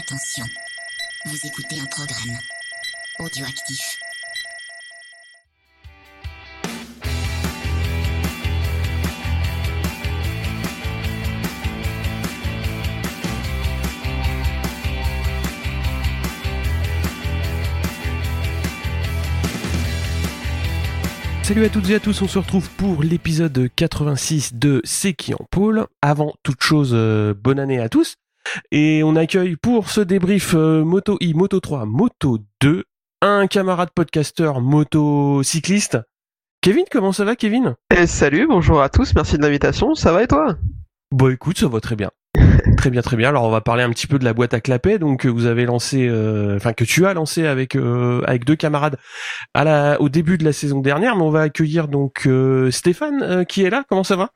Attention, vous écoutez un programme audioactif. Salut à toutes et à tous, on se retrouve pour l'épisode 86 de C'est qui en pôle. Avant toute chose, euh, bonne année à tous. Et on accueille pour ce débrief euh, Moto I, Moto 3, Moto 2, un camarade podcasteur motocycliste. Kevin, comment ça va Kevin? Eh, salut, bonjour à tous, merci de l'invitation, ça va et toi? Bon écoute, ça va très bien. Très bien, très bien. Alors on va parler un petit peu de la boîte à clapet, donc que vous avez lancé, euh, enfin que tu as lancé avec euh, avec deux camarades à la au début de la saison dernière. Mais on va accueillir donc euh, Stéphane euh, qui est là. Comment ça va?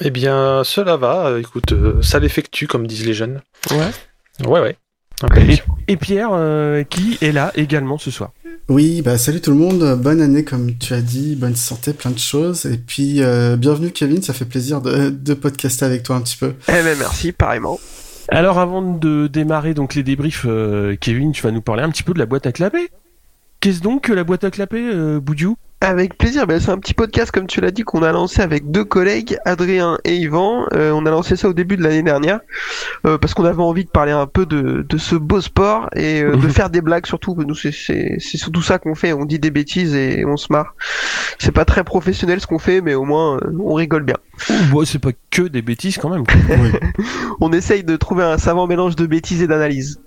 Eh bien, cela va. Écoute, euh, ça l'effectue, comme disent les jeunes. Ouais. Ouais, ouais. Et, et Pierre euh, qui est là également ce soir. Oui, bah salut tout le monde, bonne année comme tu as dit, bonne santé, plein de choses. Et puis euh, bienvenue Kevin, ça fait plaisir de, de podcaster avec toi un petit peu. Eh ben merci, pareillement. Alors avant de démarrer donc les débriefs, euh, Kevin, tu vas nous parler un petit peu de la boîte à clapet. Qu'est-ce donc que la boîte à clapet, euh, Boudiou Avec plaisir, ben, c'est un petit podcast comme tu l'as dit qu'on a lancé avec deux collègues, Adrien et Yvan. Euh, on a lancé ça au début de l'année dernière euh, parce qu'on avait envie de parler un peu de, de ce beau sport et euh, de Mhm. faire des blagues surtout. Nous c'est c'est c'est surtout ça qu'on fait, on dit des bêtises et on se marre. C'est pas très professionnel ce qu'on fait, mais au moins euh, on rigole bien. Bon, c'est pas que des bêtises quand même. Oui. On essaye de trouver un savant mélange de bêtises et d'analyse.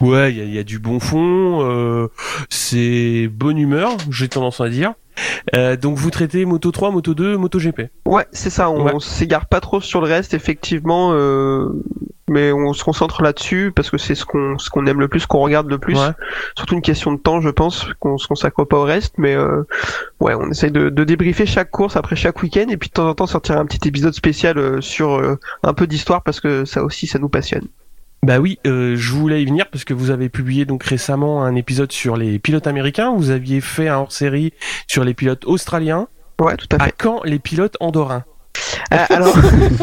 Ouais, il y a, il y a du bon fond, euh, c'est bonne humeur, j'ai tendance à dire. Euh, donc vous traitez Moto 3, Moto 2, Moto GP. Ouais, c'est ça. On, Ouais. s'égare pas trop sur le reste, effectivement, euh, mais on se concentre là-dessus parce que c'est ce qu'on ce qu'on aime le plus, qu'on regarde le plus. Ouais. Surtout une question de temps, je pense, qu'on se consacre pas au reste, mais euh, ouais, on essaye de, de débriefer chaque course après chaque week-end et puis de temps en temps sortir un petit épisode spécial sur un peu d'histoire parce que ça aussi, ça nous passionne. Bah oui, euh, je voulais y venir parce que vous avez publié donc récemment un épisode sur les pilotes américains. Vous aviez fait un hors-série sur les pilotes australiens. Ouais, tout à À fait. quand les pilotes andorrins Euh, alors,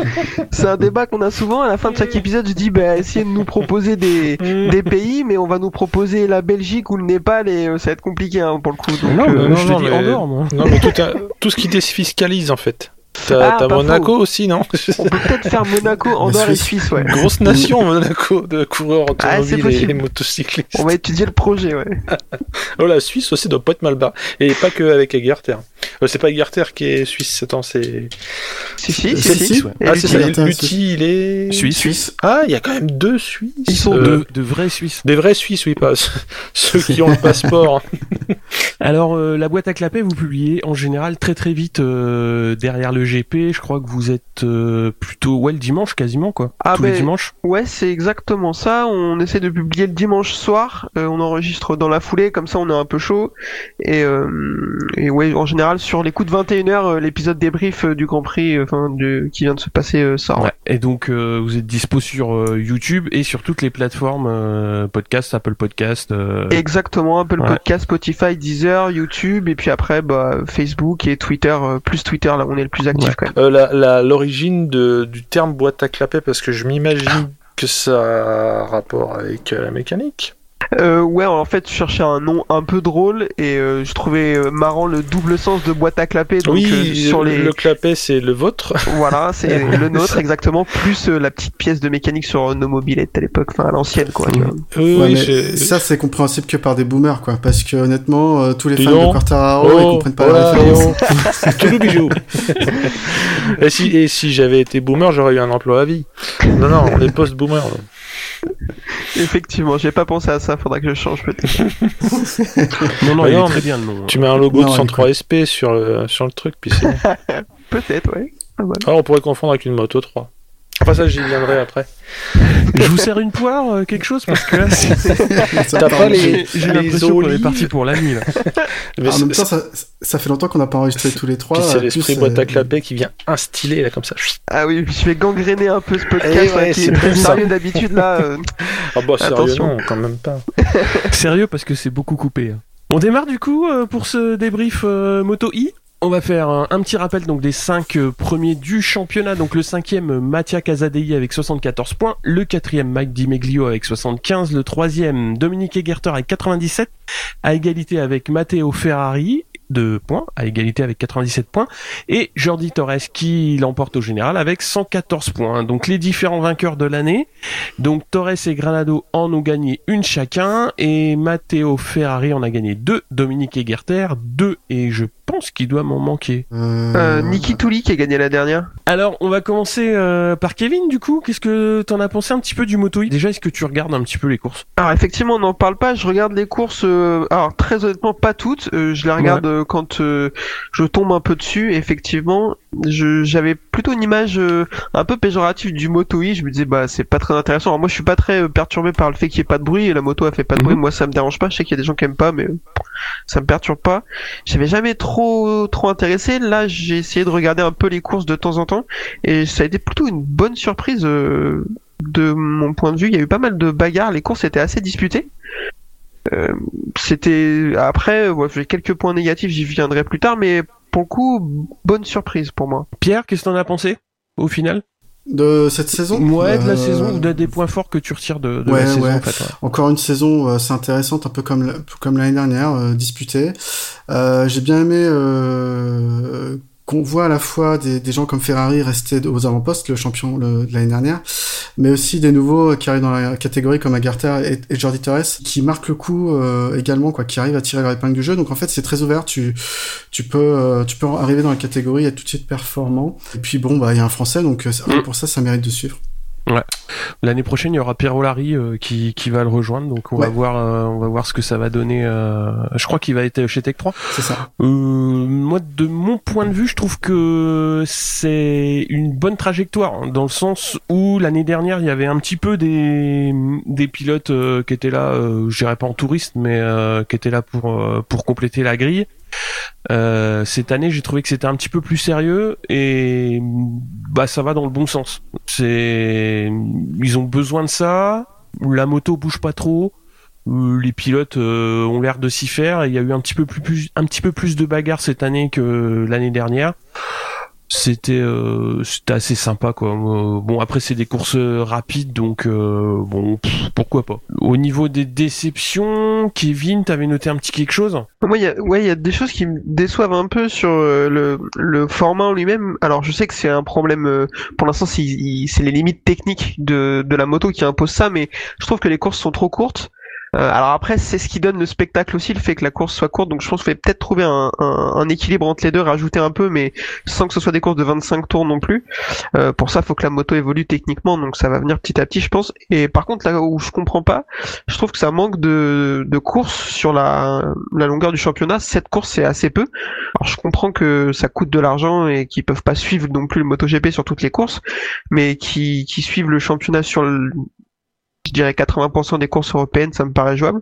c'est un débat qu'on a souvent à la fin de chaque épisode. Je dis, bah, essayez de nous proposer des des pays, mais on va nous proposer la Belgique ou le Népal et euh, ça va être compliqué hein, pour le coup. Donc, Non, euh, mais non, je non, te dis mais- Andorre, moi. Non, mais tout, un- tout ce qui défiscalise, en fait. T'as Ah, Monaco aussi, non? On peut peut-être faire Monaco, Andorre et Suisse. Suisse, ouais. Grosse nation, Monaco, de coureurs Ah, c'est automobiles et, possible. et motocyclistes. On va étudier le projet, ouais. Oh, la Suisse aussi doit pas être mal barrée. Et pas que avec Egerter. Euh, c'est pas Egerter qui est suisse, attends, c'est... Si, si, Euh, si. si. ouais. Et Ah, c'est ça, Lutti, il est... Suisse. Suisse. Ah, il y a quand même deux Suisses. Ils sont Euh, De, de vrais Suisses. Des vrais Suisses, oui, pas ceux qui ont le passeport. Alors euh, la boîte à clapet, vous publiez en général très très vite euh, derrière le GP. Je crois que vous êtes euh, plutôt ouais le dimanche quasiment quoi. Ah, Tous les ben, dimanches. Ouais, c'est exactement ça. On essaie de publier le dimanche soir. Euh, on enregistre dans la foulée, comme ça on est un peu chaud. Et, euh, et ouais, en général, sur les coups de 21h, l'épisode débrief du Grand Prix enfin, de, qui vient de se passer sort. Ouais. Et donc vous êtes dispo sur YouTube et sur toutes les plateformes podcast, Apple Podcast. Exactement, Apple Ouais. Podcast, Spotify, Deezer, YouTube, et puis après bah, Facebook et Twitter, plus Twitter, là on est le plus actif Ouais. quand même. Euh, la- la- L'origine de- du terme boîte à clapet, parce que je m'imagine que ça a un rapport avec euh, la mécanique. Euh, ouais, en fait, je cherchais un nom un peu drôle et euh, je trouvais euh, marrant le double sens de boîte à. Donc, oui, euh, sur le, les... le clapet c'est le vôtre. Voilà, c'est le nôtre exactement, plus euh, la petite pièce de mécanique sur nos mobilettes à l'époque, enfin à l'ancienne quoi. tu vois. Oui, Ouais, mais ça c'est compréhensible que par des boomers quoi, parce que honnêtement euh, tous les fans donc. de Quartararo Oh, ils comprennent pas la référence. Tout le bijou. et si, et si j'avais été boomer, j'aurais eu un emploi à vie. Non, non, on est post-boomer. Effectivement, j'ai pas pensé à ça, faudra que je change peut-être. Non non, Bah il non, est très bien le nom. Tu mets un logo Non, de il est 103 SP sur le, sur le truc, puis c'est peut-être, ouais. Ah, voilà. Ah, on pourrait confondre avec une moto 3. Enfin, ça, j'y viendrai après. Je vous sers une poire, euh, quelque chose parce que là, T'as pas en- les, j'ai l'impression qu'on est parti pour la nuit. Là. Mais en même temps, ça, ça fait longtemps qu'on n'a pas enregistré tous les trois. puis c'est euh, l'esprit plus, boîte à euh, clapet qui vient instiller là comme ça. Ah oui, je vais gangréner un peu ce podcast Eh là, ouais, qui c'est est ça. sérieux d'habitude là. euh, Ah bah sérieux Attention. non, quand même pas. Sérieux parce que c'est beaucoup coupé. hein. On démarre du coup euh, pour ce débrief euh, Moto I? On va faire un, petit rappel donc des cinq euh, premiers du championnat. Donc le cinquième, Mattia Casadei avec 74 points. Le quatrième, Mike Di Meglio avec 75. Le troisième, Dominique Egerter avec 97. À égalité avec Matteo Ferrari de points, à égalité avec 97 points, et Jordi Torres qui l'emporte au général avec 114 points. Donc les différents vainqueurs de l'année, donc Torres et Granado en ont gagné une chacun, et Matteo Ferrari en a gagné deux, Dominique Egerter deux, et je pense qu'il doit m'en manquer. Euh, Euh, Niki Touli qui a gagné la dernière. Alors on va commencer euh, par Kevin du coup, qu'est-ce que t'en as pensé un petit peu du moto Déjà est-ce que tu regardes un petit peu les courses? Alors effectivement, on n'en parle pas. Je regarde les courses. euh, alors très honnêtement, pas toutes. Euh, je les regarde quand euh, je tombe un peu dessus. Effectivement, j'avais plutôt une image euh, un peu péjorative du moto I. Je me disais bah c'est pas très intéressant. Alors moi, je suis pas très euh, perturbé par le fait qu'il y ait pas de bruit et la moto a fait pas de bruit. Mhm. Moi, ça me dérange pas. Je sais qu'il y a des gens qui aiment pas, mais euh, ça me perturbe pas. J'avais jamais trop trop intéressé. Là, j'ai essayé de regarder un peu les courses de temps en temps et ça a été plutôt une bonne surprise. euh, de mon point de vue, il y a eu pas mal de bagarres, les courses étaient assez disputées. Euh, c'était après, ouais, j'ai quelques points négatifs, j'y viendrai plus tard, mais pour le coup, bonne surprise pour moi. Pierre, qu'est-ce que t'en as pensé au final? De cette saison? Ouais, de la Euh, saison ou de- des points forts que tu retires de, de Ouais, la saison ouais. en fait. ouais. Encore une saison euh, assez intéressante, un peu comme la- comme l'année dernière, euh, disputée. Euh, J'ai bien aimé euh, qu'on voit à la fois des, des gens comme Ferrari rester aux avant-postes, le champion le- de l'année dernière, mais aussi des nouveaux qui arrivent dans la catégorie comme Agartha et, et Jordi Torres, qui marquent le coup euh, également, quoi, qui arrivent à tirer leur épingle du jeu. Donc en fait, c'est très ouvert. Tu tu peux euh, tu peux arriver dans la catégorie et être tout de suite performant. Et puis bon, bah il y a un Français, donc euh, que pour ça, ça mérite de suivre. L'année prochaine, il y aura Pierre Olari euh, qui, qui va le rejoindre, donc on va Ouais. voir, euh, on va voir ce que ça va donner. euh, Je crois qu'il va être chez Tech 3. C'est ça. Euh, moi, de mon point de vue, je trouve que c'est une bonne trajectoire hein, dans le sens où l'année dernière, il y avait un petit peu des des pilotes euh, qui étaient là, euh, je dirais pas en touriste, mais euh, qui étaient là pour euh, pour compléter la grille. Euh, cette année, j'ai trouvé que c'était un petit peu plus sérieux et bah ça va dans le bon sens. Ils ont besoin de ça. La moto bouge pas trop. Euh, les pilotes euh, ont l'air de s'y faire. Il y a eu un petit peu plus, plus- un petit peu plus de bagarres cette année que l'année dernière. C'était euh, c'était assez sympa quoi. Euh, bon après c'est des courses rapides donc euh, bon pourquoi pas. Au niveau des déceptions, Kevin, t'avais noté un petit quelque chose? Moi, il y a, ouais, il y a des choses qui me déçoivent un peu sur euh, le, le format en lui-même. Alors, je sais que c'est un problème, euh, pour l'instant, c'est les limites techniques de, de la moto qui imposent ça, mais je trouve que les courses sont trop courtes. Euh, alors après, c'est ce qui donne le spectacle aussi, le fait que la course soit courte. Donc je pense qu'il faut peut-être trouver un, équilibre entre les deux, rajouter un peu, mais sans que ce soit des courses de 25 tours non plus. Euh, pour ça, il faut que la moto évolue techniquement, donc ça va venir petit à petit, je pense. Et par contre, là où je comprends pas, je trouve que ça manque de, de courses sur la, la longueur du championnat. Cette course, c'est assez peu. Alors je comprends que ça coûte de l'argent et qu'ils peuvent pas suivre non plus le MotoGP sur toutes les courses, mais qui, qui suivent le championnat sur le, je dirais 80% des courses européennes, ça me paraît jouable.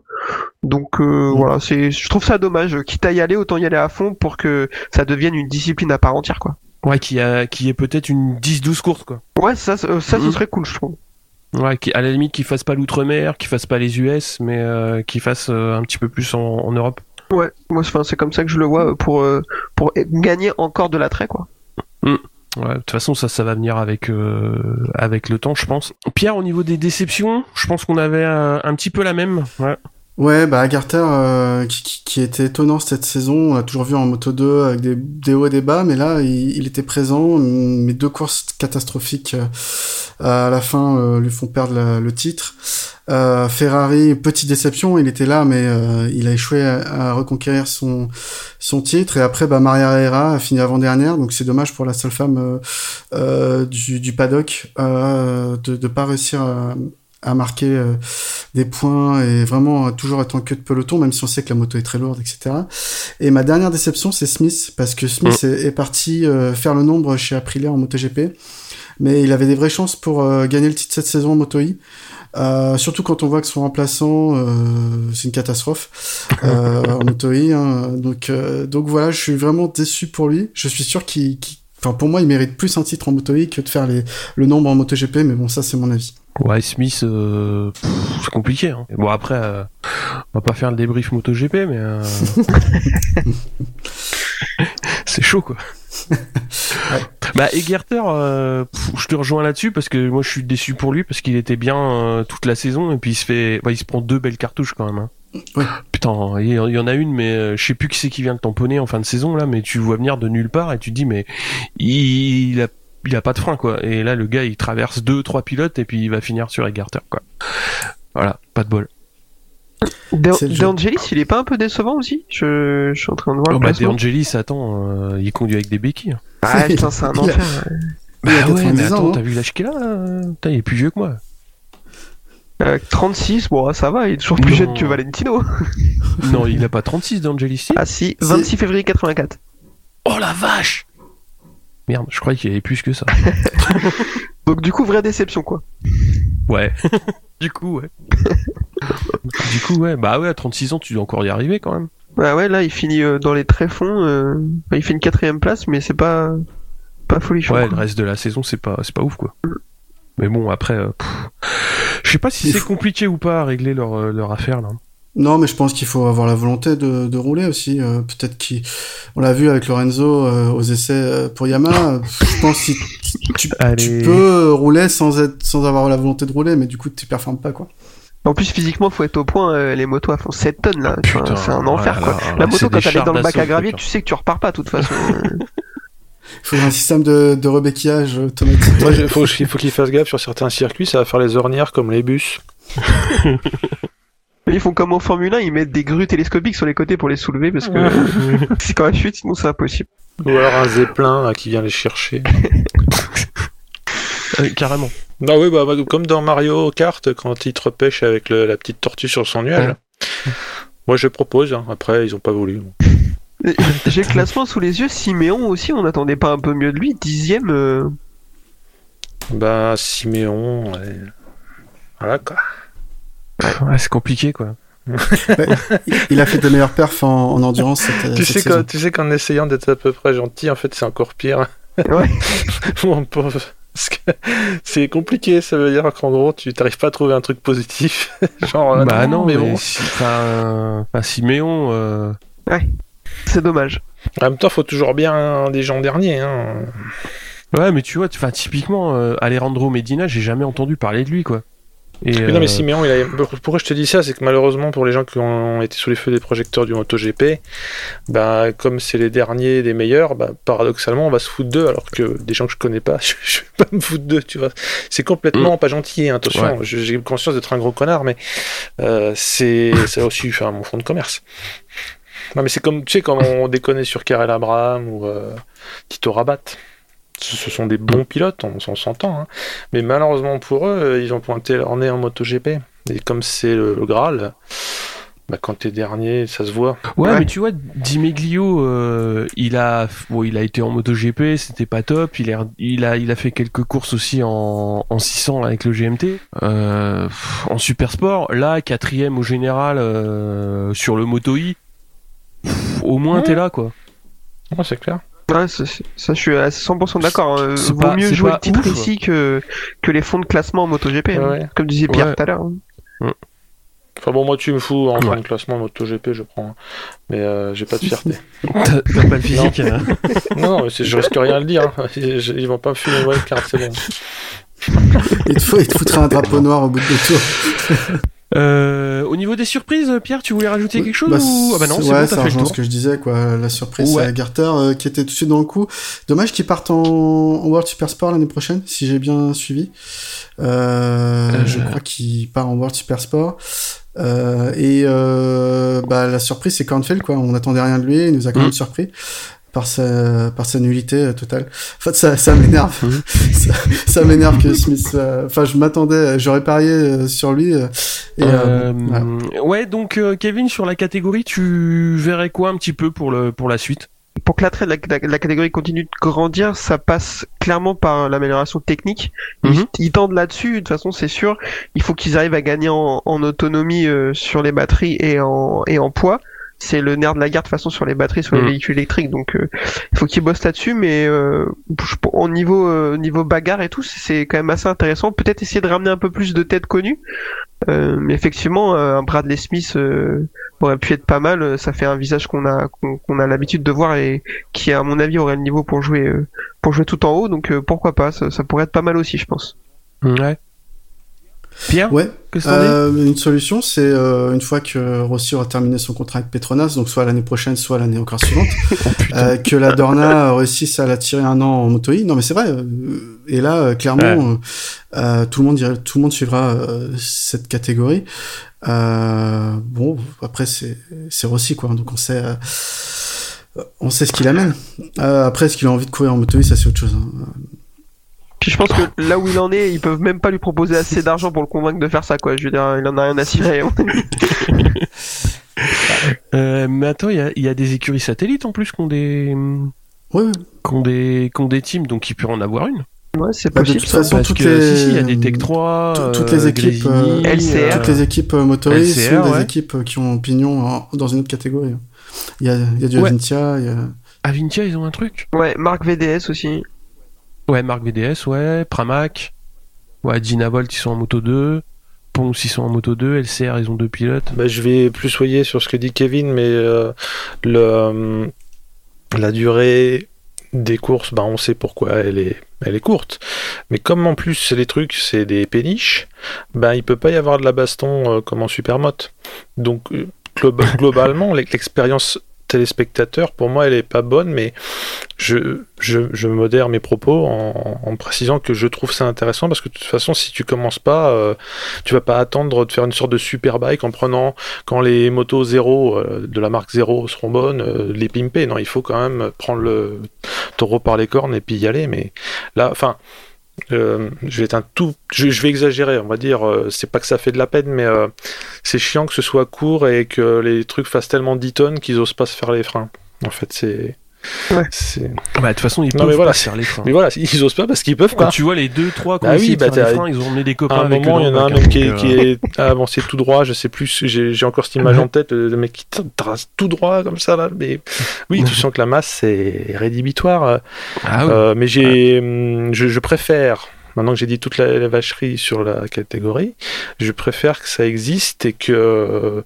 Donc euh, voilà, c'est, je trouve ça dommage. Quitte à y aller, autant y aller à fond pour que ça devienne une discipline à part entière, quoi. Ouais, qui a qui est peut-être une 10-12 courses quoi. Ouais, ça, ça, ce Mhm. serait cool, je trouve. Ouais, qui, à la limite qui fasse pas l'outre-mer, qui fasse pas les US, mais euh, qui fasse euh, un petit peu plus en, en Europe. Ouais, moi, enfin, c'est comme ça que je le vois pour euh, pour gagner encore de l'attrait, quoi. Ouais, de toute façon, ça, ça va venir avec euh, avec le temps, je pense. Pierre, au niveau des déceptions, je pense qu'on avait un, petit peu la même. Ouais. Ouais, bah Agartha, euh, qui, était étonnant cette saison, on l'a toujours vu en Moto 2 avec des, hauts et des bas, mais là, il, était présent. Mes deux courses catastrophiques euh, à la fin euh, lui font perdre le titre. Ferrari, petite déception, il était là, mais il a échoué à, reconquérir son titre. Et après, bah Maria Herrera a fini avant dernière, donc c'est dommage pour la seule femme du, du paddock de de pas réussir à, à marquer euh, des points et vraiment euh, toujours être en queue de peloton, même si on sait que la moto est très lourde, etc. Et ma dernière déception, c'est Smith, parce que Smith est, est parti euh, faire le nombre chez Aprilia en MotoGP, mais il avait des vraies chances pour euh, gagner le titre cette saison en Moto E. Euh, surtout quand on voit que son remplaçant, euh, c'est une catastrophe euh, en Moto E, hein. Donc, euh, donc voilà, je suis vraiment déçu pour lui. Je suis sûr qu'il, enfin pour moi, il mérite plus un titre en Moto E que de faire les, le nombre en MotoGP, mais bon, ça c'est mon avis. Ouais, Smith, euh, c'est compliqué. Hein. Bon après, euh, on va pas faire le débrief MotoGP, mais euh, c'est chaud quoi. Bah Egerter, euh, je te rejoins là-dessus parce que moi je suis déçu pour lui parce qu'il était bien euh, toute la saison et puis il se fait, bah, il se prend deux belles cartouches quand même. Hein. Ouais. Putain, il y en a une mais euh, je sais plus qui c'est qui vient de tamponner en fin de saison là, mais tu le vois venir de nulle part et tu te dis mais il, il a il a pas de frein quoi. Et là le gars il traverse deux trois pilotes et puis il va finir sur Egerter quoi. Voilà, pas de bol. De, C'est le jeu. De Angelis, il est pas un peu décevant aussi? Je, je suis en train de voir Oh, bah, De classement. Angelis, attends, euh, il conduit avec des béquilles. Ah putain, c'est un a- enfer. Il a Bah ouais, 90 mais attends, hein. t'as vu l'âge qu'il a là Putain, il est plus vieux que moi. Euh, 36, bon ça va, il est toujours plus Non. jeune que Valentino. non, il a pas 36 d'Angelis. si Ah si, C'est- 26 février 84. Oh la vache Merde, je croyais qu'il y avait plus que ça. Donc du coup, vraie déception quoi. Ouais. du coup, ouais. du coup, ouais. Bah ouais, à 36 ans, tu dois encore y arriver quand même. Bah ouais, là il finit euh, dans les tréfonds, euh, bah, il fait une quatrième place, mais c'est pas pas folichon. Ouais, quoi. le reste de la saison, c'est pas, c'est pas ouf, quoi. Mais bon, après, euh, je sais pas si c'est compliqué ou pas à régler leur, euh, leur affaire, là. Non, mais je pense qu'il faut avoir la volonté de, de rouler aussi. euh, Peut-être qu'il, on l'a vu avec Lorenzo euh, aux essais euh, pour Yamaha. je pense que tu, peux rouler sans être, sans avoir la volonté de rouler, mais du coup tu performes pas quoi. En plus physiquement, faut être au point. euh, les motos font 7 tonnes là. Enfin, c'est un enfer ouais, quoi. là, là, La moto quand elle est dans le bac à gravier, tu sais que tu repars pas de toute façon. Il faut un système de, de rebéquillage automatique. Moi, il faut, il faut qu'il fasse gaffe sur certains circuits, ça va faire les ornières comme les bus. Ils font comme en Formule 1, ils mettent des grues télescopiques sur les côtés pour les soulever parce que c'est quand même chute, sinon c'est impossible. Ou alors un zeppelin là, qui vient les chercher. Euh, carrément. Bah oui, bah, bah, comme dans Mario Kart, quand il te repêche avec le- la petite tortue sur son nuage. Moi je propose, hein. après ils ont pas voulu. Et J'ai le classement sous les yeux. Siméon aussi, on n'attendait pas un peu mieux de lui. Dixième. euh, Bah Siméon, ouais. voilà quoi. Ouais, c'est compliqué, quoi. Il a fait de meilleures perfs en, en endurance cette, Tu cette sais, quand- tu sais qu'en essayant d'être à peu près gentil, en fait c'est encore pire. Ouais. Mon pauvre. C'est compliqué, ça veut dire qu'en gros tu t'arrives pas à trouver un truc positif. Genre, bah non, mais, bon. si, enfin, euh, enfin, Siméon, euh, C'est dommage. En même temps, faut toujours bien des gens derniers. Hein. Ouais, mais tu vois, enfin, typiquement, euh, Alejandro Medina, j'ai jamais entendu parler de lui, quoi. Et, Mais non, mais euh, Siméon, il a... pourquoi je te dis ça? C'est que malheureusement, pour les gens qui ont été sous les feux des projecteurs du MotoGP, bah, comme c'est les derniers des meilleurs, bah, paradoxalement, on va se foutre d'eux, alors que des gens que je connais pas, je, je vais pas me foutre d'eux, tu vois. C'est complètement pas gentil, hein, attention, Ouais. j'ai conscience d'être un gros connard, mais euh, c'est aussi enfin, mon fond de commerce. Non, mais c'est comme, tu sais, quand on déconne sur Karel Abraham ou euh, Tito Rabat. Ce sont des bons pilotes, on s'en s'entend. Hein. Mais malheureusement pour eux, euh, ils ont pointé leur nez en MotoGP. Et comme c'est le, le Graal, bah, quand t'es dernier, ça se voit. Ouais, Ouais. mais tu vois, Di Meglio, euh, il a, bon, il a été en MotoGP, c'était pas top. Il a, il a, il a fait quelques courses aussi en, en 600 avec le GMT, euh, pff, en super sport. Là, quatrième au général euh, sur le Moto I. Pff, Au moins, Ouais. t'es là, quoi. Ouais, c'est clair. Ouais, ça, je suis à 100% d'accord. hein. C'est Vaut pas- mieux jouer le titre ouf. ici que, que les fonds de classement en MotoGP. hein. Comme disait Pierre Ouais. tout à l'heure. hein. Enfin bon, moi tu me fous en fin de classement MotoGP, je prends. hein. Mais euh, j'ai pas de fierté. T'as pas le physique. hein. non, non, mais c'est- je risque rien à le dire. hein. Ils ils vont pas me fumer une wildcard, c'est bon. Il te, faut, il te foutra un drapeau noir au bout de deux tours. Euh, au niveau des surprises, Pierre, tu voulais rajouter quelque chose Bah, ou... Ah bah non, c'est ouais, bon, ça t'as fait le ce que je disais, quoi. La surprise, Ouais. c'est Garter euh, qui était tout de suite dans le coup. Dommage qu'il parte en, en World Super Sport l'année prochaine, si j'ai bien suivi. Euh, Euh. Je crois qu'il part en World Super Sport. Euh, et euh, bah, la surprise, c'est Kornfeld, quoi. On n'attendait rien de lui, il nous a quand même surpris par sa, par sa nullité euh, totale. En fait, ça, ça m'énerve. Mhm. ça ça m'énerve que Smith. euh, Enfin, je m'attendais, j'aurais parié euh, sur lui. euh, et, euh, Euh. Ouais, donc euh, Kevin, sur la catégorie, tu verrais quoi un petit peu pour, le, pour la suite? Pour que l'attrait de la, la- la catégorie continue de grandir, ça passe clairement par l'amélioration technique. Ils, Mhm. ils tendent là-dessus, de toute façon c'est sûr. Il faut qu'ils arrivent à gagner en, en autonomie euh, sur les batteries et en, et en poids. C'est le nerf de la guerre de toute façon sur les batteries, sur les Mhm. véhicules électriques. Donc euh, il faut qu'ils bossent là-dessus, mais euh, au niveau, euh, niveau bagarre et tout, c'est quand même assez intéressant. Peut-être essayer de ramener un peu plus de têtes connues. Euh, mais effectivement, euh, un Bradley Smith euh, aurait pu être pas mal. Ça fait un visage qu'on a qu'on a l'habitude de voir et qui, à mon avis, aurait le niveau pour jouer pour jouer tout en haut. Donc pourquoi pas ça, ça pourrait être pas mal aussi, je pense. Ouais. Pierre Ouais. Euh, une solution, c'est euh, une fois que Rossi aura terminé son contrat avec Petronas, donc soit l'année prochaine, soit l'année encore suivante, oh, euh, que la Dorna réussisse à la tirer un an en moto Non, mais c'est vrai. Et là, clairement, tout le monde dirait, tout le monde suivra cette catégorie. bon, après c'est c'est Rossi quoi, donc on sait. on sait ce qu'il amène. après, est-ce qu'il a envie de courir en moto ça c'est autre chose. Hein. Puis je pense que là où il en est, ils peuvent même pas lui proposer assez d'argent pour le convaincre de faire ça, quoi. Je veux dire, il en a rien à cirer. euh, mais attends, il y a, des écuries satellites en plus qui ont des, ouais. qui ont des, qui ont des teams, donc il peut en avoir une. Ouais, c'est bah, possible. De toute façon, toutes les... il y a des Tech 3, toutes les équipes, euh, LCR, toutes les équipes motoristes sont des équipes qui ont pignon dans une autre catégorie. Il y a, il y a du Avintia, il y a... Avintia, ils ont un truc. Ouais, Marc VDS aussi. Ouais, Marc VDS, ouais, Pramac, ouais, Dynavolt, ils sont en moto 2. Ponce, ils sont en moto 2, LCR, ils ont deux pilotes. Bah, je vais plus soyer sur ce que dit Kevin, mais euh, le, euh, la durée des courses, bah, on sait pourquoi elle est, elle est courte. Mais comme en plus les trucs, c'est des péniches, bah, il peut pas y avoir de la baston euh, comme en supermote. Donc, globalement, l'expérience téléspectateur, pour moi, elle est pas bonne, mais je, je, modère mes propos en, précisant que je trouve ça intéressant parce que de toute façon, si tu commences pas, euh, tu vas pas attendre de faire une sorte de super bike en prenant quand les motos zéro euh, de la marque zéro seront bonnes, euh, les pimper. Non, il faut quand même prendre le taureau par les cornes et puis y aller. Mais là, enfin. Je vais être un tout, je, vais exagérer, on va dire. c'est pas que ça fait de la peine, mais c'est chiant que ce soit court et que les trucs fassent tellement 10 tonnes qu'ils osent pas se faire les freins. En fait, c'est Ouais. Bah, de toute façon, ils peuvent pas faire les freins. Mais voilà, ils osent pas parce qu'ils peuvent Quand pas. tu vois les deux, trois qui bah oui, bah faire les freins, ils ont emmené des copains. À un moment, il y en a un même qui, est, qui est avancé tout droit, je sais plus, j'ai encore cette image en tête, le mec qui trace tout droit comme ça, là. Mais oui, tu sens que la masse, c'est rédhibitoire. Ah, oui. euh, mais j'ai, hum, je, je préfère Maintenant que j'ai dit toute la, vacherie sur la catégorie, je préfère que ça existe et que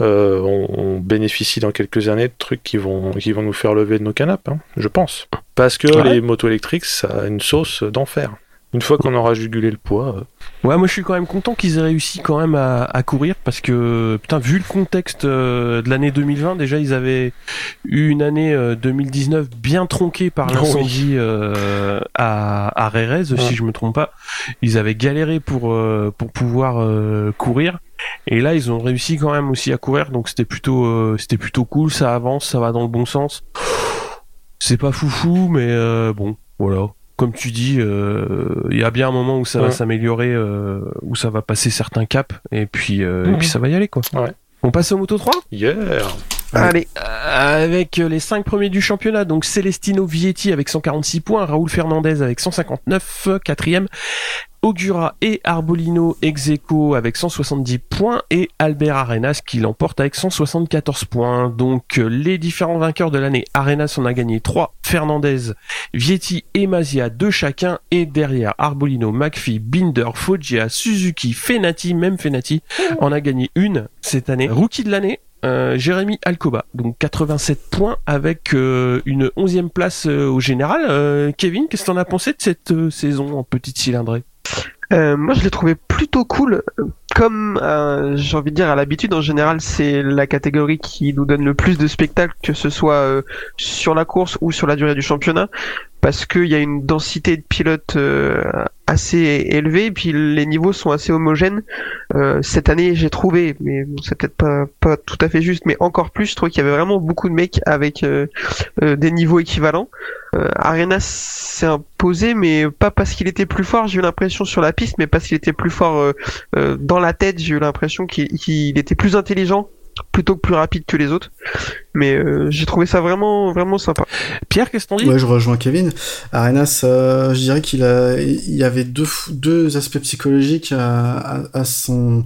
euh, on, bénéficie dans quelques années de trucs qui vont, qui vont nous faire lever de nos canapes, hein, je pense. Parce que les motos électriques, ça a une sauce d'enfer. Une fois qu'on aura jugulé le poids. Euh. Ouais, moi je suis quand même content qu'ils aient réussi quand même à, à, courir parce que, putain, vu le contexte euh, de l'année 2020, déjà ils avaient eu une année 2019 euh, bien tronquée par l'incendie à, à Rérez, si je me trompe pas. Ils avaient galéré pour, pour pouvoir courir. Et là, ils ont réussi quand même aussi à courir, donc c'était plutôt, c'était plutôt cool. Ça avance, ça va dans le bon sens. C'est pas foufou, mais bon, voilà comme tu dis, euh, il y a bien un moment où ça va s'améliorer, euh, où ça va passer certains caps, et puis, euh, et puis ça va y aller, quoi. On passe au Moto 3 Yeah Allez. avec les 5 premiers du championnat, donc Celestino Vietti avec 146 points, Raoul Fernandez avec 159, quatrième, Ogura et Arbolino Execo avec 170 points et Albert Arenas qui l'emporte avec 174 points. Donc les différents vainqueurs de l'année, Arenas en a gagné 3, Fernandez, Vietti et Mazia 2 chacun et derrière Arbolino, McPhee, Binder, Foggia, Suzuki, Fenati, même Fenati en a gagné une cette année. Rookie de l'année, euh, Jérémy Alcoba, donc 87 points avec euh, une 11e place euh, au général. Kevin, qu'est-ce que t'en as pensé de cette saison en petite cylindrée? Moi, je l'ai trouvé plutôt cool. Comme j'ai envie de dire à l'habitude, en général, c'est la catégorie qui nous donne le plus de spectacles, que ce soit sur la course ou sur la durée du championnat, parce qu'il y a une densité de pilotes euh, assez élevée, puis les niveaux sont assez homogènes. cette année, j'ai trouvé, mais c'est peut-être pas, pas tout à fait juste, mais encore plus, je trouve qu'il y avait vraiment beaucoup de mecs avec des niveaux équivalents. Euh, Arenas s'est imposé, mais pas parce qu'il était plus fort, j'ai eu l'impression sur la piste, mais parce qu'il était plus fort euh, euh, dans la tête, j'ai eu l'impression qu'il était plus intelligent plutôt que plus rapide que les autres. Mais j'ai trouvé ça vraiment vraiment sympa. Pierre, qu'est-ce que t'en dis? Ouais, je rejoins Kevin. Arenas, je dirais qu'il a, il y avait deux deux aspects psychologiques à, à, son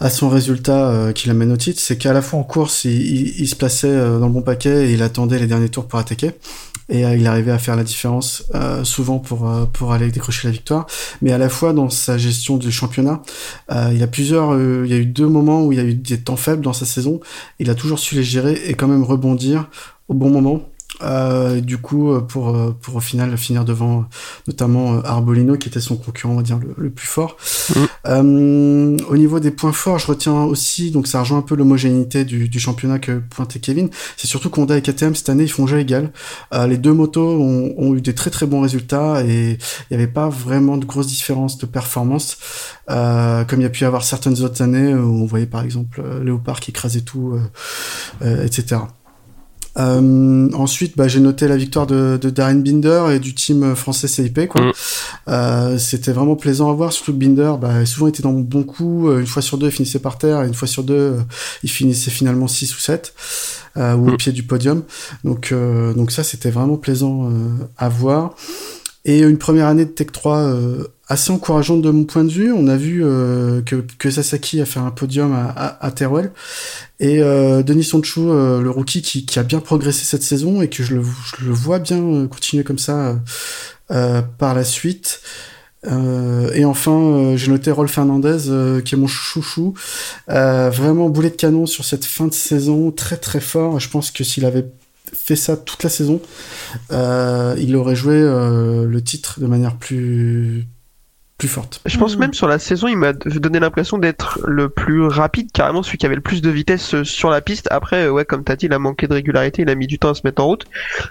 à son résultat qui l'amène au titre, c'est qu'à la fois en course, il, il, se plaçait dans le bon paquet et il attendait les derniers tours pour attaquer. Et euh, il arrivait à faire la différence euh, souvent pour euh, pour aller décrocher la victoire. Mais à la fois dans sa gestion du championnat, il y a plusieurs, il y a eu deux moments où il y a eu des temps faibles dans sa saison. Il a toujours su les gérer et quand même rebondir au bon moment euh, du coup, euh, pour, euh, pour au final finir devant notamment Arbolino, qui était son concurrent, on va dire, le, plus fort. Mm. au niveau des points forts, je retiens aussi, donc ça rejoint un peu l'homogénéité du, du, championnat que pointait Kevin, c'est surtout qu'Honda et KTM cette année, ils font jeu égal. les deux motos ont, ont, eu des très très bons résultats et il n'y avait pas vraiment de grosses différences de performance, comme il y a pu y avoir certaines autres années où on voyait par exemple Léopard qui écrasait tout, etc. Euh, ensuite, bah, j'ai noté la victoire de, de, Darren Binder et du team français CIP. Quoi. Mm. Euh, c'était vraiment plaisant à voir, surtout que Binder, bah, souvent été dans mon bon coup. Euh, une fois sur deux, il finissait par terre, et une fois sur deux, euh, il finissait finalement 6 ou 7, euh, ou au mm. pied du podium. Donc, donc ça, c'était vraiment plaisant à voir. Et une première année de Tech 3 assez encourageante de mon point de vue. On a vu euh, que, que, Sasaki a fait un podium à, à, Teruel. Et euh, Denis Sonchu, euh, le rookie, qui, qui, a bien progressé cette saison et que je le, je le vois bien euh, continuer comme ça euh, par la suite. et enfin, j'ai noté Rolf Fernandez, qui est mon chouchou. vraiment boulet de canon sur cette fin de saison, très très fort. Je pense que s'il avait fait ça toute la saison, il aurait joué le titre de manière plus plus forte. Je pense même sur la saison, il m'a donné l'impression d'être le plus rapide, carrément celui qui avait le plus de vitesse euh, sur la piste. Après, euh, ouais, comme t'as dit, il a manqué de régularité, il a mis du temps à se mettre en route,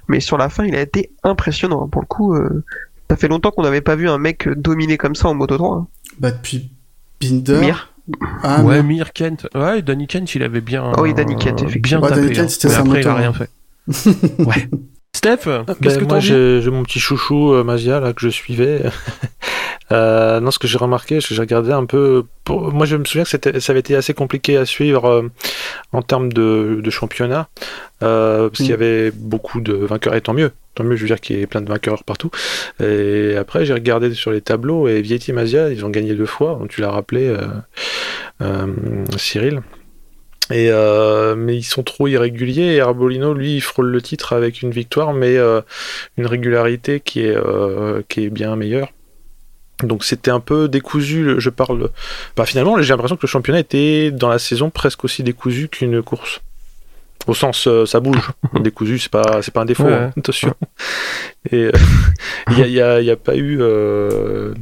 mais sur la fin, il a été impressionnant. Pour le coup, euh, ça fait longtemps qu'on n'avait pas vu un mec dominer comme ça en Moto 3. Hein. Bah depuis Binder. Mir. Ah, ouais, Mir Kent. Ouais, Danny Kent, il avait bien. Oh oui, Danny Kent, effectivement. Bien tapé, Danny Kent, hein. c'était sa après, il a rien hein. fait. ouais. Steph, Ben, qu'est-ce que moi t'en dis j'ai mon petit chouchou euh, Mazia là que je suivais. euh, non, ce que j'ai remarqué, c'est que j'ai regardé un peu. Pour... Moi, je me souviens que ça avait été assez compliqué à suivre euh, en termes de, de championnat, euh, parce qu'il y Mm. avait beaucoup de vainqueurs. Et tant mieux, tant mieux. Je veux dire qu'il y ait plein de vainqueurs partout. Et après, j'ai regardé sur les tableaux et Vietti et Mazia, ils ont gagné deux fois. Donc tu l'as rappelé, euh, euh, Cyril. Et euh, mais ils sont trop irréguliers et Arbolino lui il frôle le titre avec une victoire mais euh, une régularité qui est euh, qui est bien meilleure. Donc c'était un peu décousu, je parle. Bah finalement j'ai l'impression que le championnat était dans la saison presque aussi décousu qu'une course. Au sens euh, ça bouge. décousu c'est pas c'est pas un défaut Ouais. hein, attention. Et euh, il y, a, il y a- y a pas eu euh,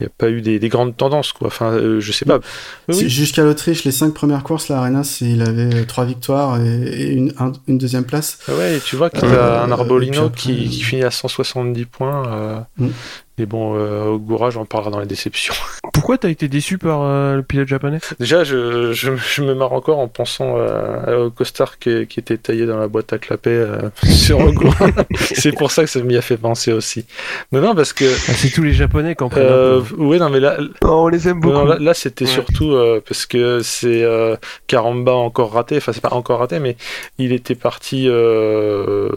il y a pas eu des, des grandes tendances quoi. Enfin euh, je sais pas. Oui. Jusqu'à l'Autriche, les cinq premières courses, la Arenas, il avait euh, trois victoires et, et une, un- une deuxième place. Ouais, et tu vois qu'il y Euh, a un Arbolino puis après, qui, qui finit à 170 points. euh, Mm. Et bon, euh, Ogura, j'en parlera dans les déceptions. Pourquoi t'as été déçu par euh, le pilote japonais? Déjà, je, je, je me marre encore en pensant euh, au costard qui, qui était taillé dans la boîte à clapet euh, sur Ogura. C'est pour ça que ça m'y a fait penser aussi. Non, non, parce que... Ah, C'est tous les japonais qui en prennent Euh, ouais, non, mais là, Oh, on les aime beaucoup. non, là, là, c'était Ouais. surtout euh, parce que c'est euh, Karamba encore raté. Enfin, c'est pas encore raté, mais il était parti euh,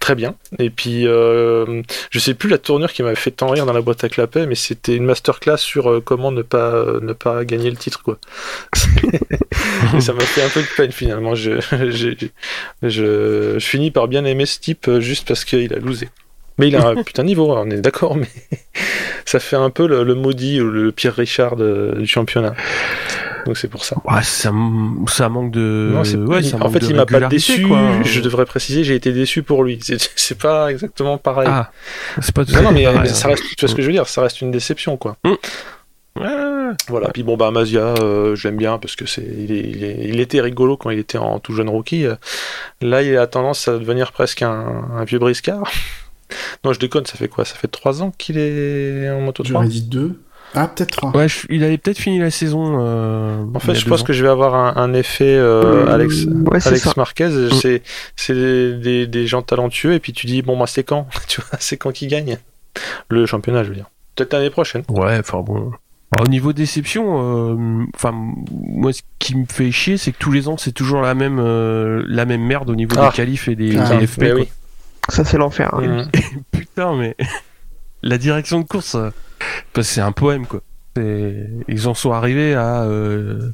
très bien. Et puis, euh, je sais plus la tournure qui m'avait fait tant rire dans la boîte à clapet, mais c'était une masterclass sur euh, comment ne pas ne pas gagner le titre, quoi. Et ça m'a fait un peu de peine finalement. Je, je, je finis par bien aimer ce type euh, juste parce qu'il a losé. Mais il a un putain de niveau, hein, on est d'accord, mais ça fait un peu le, le maudit ou le Pierre Richard de- du championnat. Donc c'est pour ça. Ouais, ça, manque de. Non, c'est- ouais, il- ça en manque fait, de il m'a pas déçu. quoi. Je devrais préciser, j'ai été déçu pour lui. C'est, pas exactement pareil. Ah, c'est pas tout non, à non, fait mais, pareil, mais hein. ça reste, tu vois ce que je veux dire, ça reste une déception, quoi. Ouais, ouais, Voilà. Puis bon, bah, Mazia, euh, je l'aime bien parce que c'est, il, était rigolo quand il était en tout jeune rookie. Euh, Là, il a tendance à devenir presque un, un vieux briscard. non, je déconne, ça fait quoi? Ça fait trois ans qu'il est en moto 3 J'aurais dit deux. Ah, peut-être. Ouais, je- il avait peut-être fini la saison. euh, En fait, a je pense ans. que je vais avoir un, un effet euh, Alex, ouais, c'est Alex ça. Marquez. Mm. C'est, c'est des, des, des gens talentueux et puis tu dis bon, bah, c'est quand? Tu vois, c'est quand qui gagne le championnat, je veux dire. Peut-être l'année prochaine. Ouais, enfin bon. Alors, Au niveau déception, euh, enfin moi ce qui me fait chier, c'est que tous les ans c'est toujours la même euh, la même merde au niveau Ah. des qualifs et des, Ah, des FP. Oui. Ça, c'est l'enfer. hein. Putain, mais la direction de course, c'est un poème quoi. Ils en sont arrivés à euh,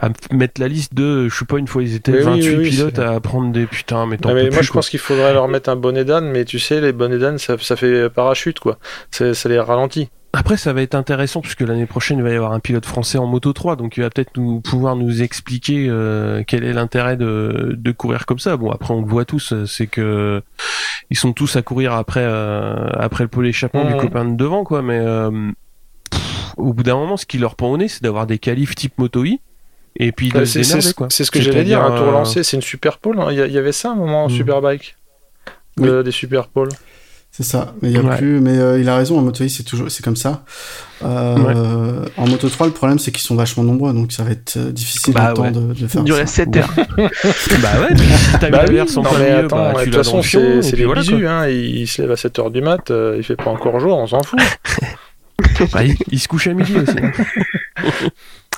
à mettre la liste de, je sais pas, une fois ils étaient Mais oui, 28 oui, oui, pilotes à prendre des putains, mais Ah, moi, plus, je pense qu'il faudrait leur mettre un bonnet d'âne, mais tu sais, les bonnets d'âne, ça, ça fait parachute, quoi. Ça les ralentit. Après, ça va être intéressant puisque l'année prochaine, il va y avoir un pilote français en Moto 3, donc il va peut-être nous pouvoir nous expliquer euh, quel est l'intérêt de, de courir comme ça. Bon, après, on le voit tous, c'est que ils sont tous à courir après euh, après le pôle échappement du copain de devant, quoi. Mais euh, pff, au bout d'un moment, ce qui leur pend au nez, c'est d'avoir des qualifs type Moto I et puis de c'est c'est quoi. c'est ce que j'allais dire, un tour lancé, c'est une super pole. hein. Il y, avait ça un moment en Mm. Superbike Oui. Des super poles. C'est ça. Mais il y a Ouais. plus. Mais euh, il a raison. En moto, c'est toujours, c'est comme ça. Euh, En moto 3, le problème, c'est qu'ils sont vachement nombreux, donc ça va être euh, difficile Bah ouais. de, de Il faire. ça. 7 heures. bah ouais, si t'as mis Bah la oui, en non, plein mais milieu, attends, bah, de tu toute façon, c'est des voilà, bisous, hein. Il, il se lève à 7h du mat, euh, il fait pas encore jour, on s'en fout. Bah, il, il se couche à midi aussi.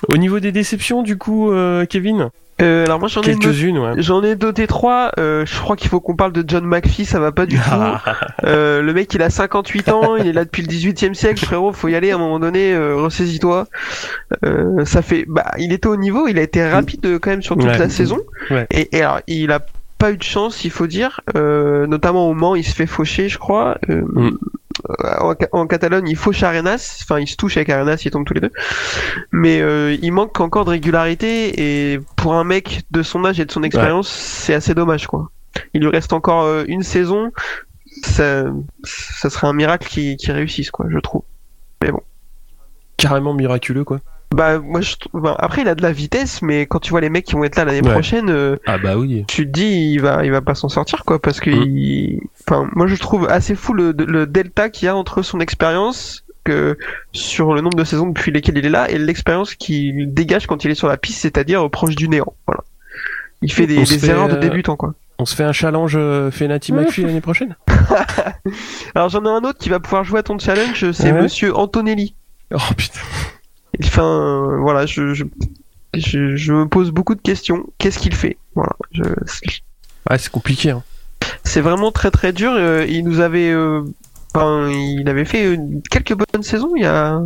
Au niveau des déceptions, du coup, euh, Kevin, Euh, alors moi j'en ai noté- ouais. J'en ai doté trois. Euh, je crois qu'il faut qu'on parle de John McPhee, ça va pas du tout. Euh, le mec, il a 58 ans, il est là depuis le 18e siècle, frérot. Faut y aller à un moment donné. Euh, ressaisis-toi. Euh, ça fait, bah, il était au niveau, il a été rapide euh, quand même sur toute Ouais. la saison. Ouais. Et, et alors, il a pas eu de chance, il faut dire. Euh, notamment au Mans, il se fait faucher, je crois. Euh, Mm. En, Ca- en Catalogne, il fauche Arenas. Enfin, il se touche avec Arenas, ils tombent tous les deux. Mais euh, il manque encore de régularité et pour un mec de son âge et de son expérience, c'est assez dommage, quoi. Il lui reste encore euh, une saison. Ça, ça serait un miracle qui, qui réussisse, quoi, je trouve. Carrément miraculeux, quoi. Bah, moi, je trouve. bah, après, il a de la vitesse, mais quand tu vois les mecs qui vont être là l'année Ouais. prochaine, euh, Ah bah oui. tu te dis, il va, il va pas s'en sortir, quoi, parce que, Mm. il- enfin, moi, je trouve assez fou le, le delta qu'il y a entre son expérience que sur le nombre de saisons depuis lesquelles il est là et l'expérience qu'il dégage quand il est sur la piste, c'est-à-dire proche du néant. Voilà. Il fait des, fait, erreurs de euh, débutant, quoi. On se fait un challenge euh, Fenati McPhee l'année prochaine? Alors, j'en ai un autre qui va pouvoir jouer à ton challenge, c'est Ouais. Monsieur Antonelli. Oh putain. Enfin, voilà, je, je, je, je me pose beaucoup de questions. Qu'est-ce qu'il fait? Voilà, Ouais, c'est compliqué. Hein. c'est vraiment très très dur. euh, il nous avait, euh, il avait fait quelques bonnes saisons. Il y a,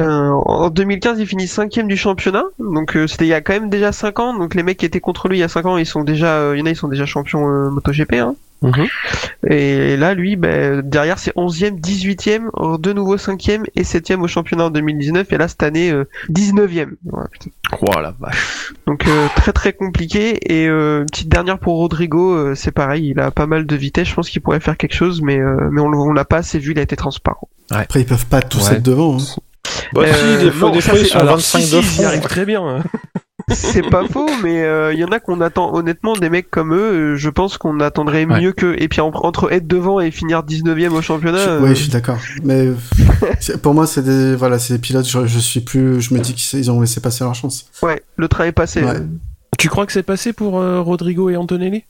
euh, en 2015, il finit cinquième du championnat. Donc euh, c'était il y a quand même déjà 5 ans. Donc les mecs qui étaient contre lui il y a 5 ans, ils sont déjà, euh, il y en a, ils sont déjà champions MotoGP. Hein. Mhm. Et là, lui, ben, derrière, c'est 11e, 18e, de nouveau 5e et 7e au championnat en 2019. Et là, cette année, euh, 19e. Voilà, putain. Oh la vache. Donc euh, très très compliqué et euh, une petite dernière pour Rodrigo, euh, c'est pareil, il a pas mal de vitesse, je pense qu'il pourrait faire quelque chose, mais euh, mais on, on l'a pas assez vu, il a été transparent. Après, ils peuvent pas tous Ouais. être devant. hein. Bah, Euh, si, des fois, non, des fois ils c'est- sont Alors 25 si, de ils arrivent très bien. C'est pas faux, mais euh, il y en a qu'on attend honnêtement des mecs comme eux, euh, je pense qu'on attendrait Ouais. mieux que et puis en- entre être devant et finir 19e au championnat. Je- euh, Oui, je suis d'accord. Mais euh, pour moi, c'est des, voilà, c'est des pilotes. Je, je suis plus. Je me dis qu'ils ont laissé passer leur chance. ouais, le train est passé. Ouais. euh, Tu crois que c'est passé pour euh, Rodrigo et Antonelli?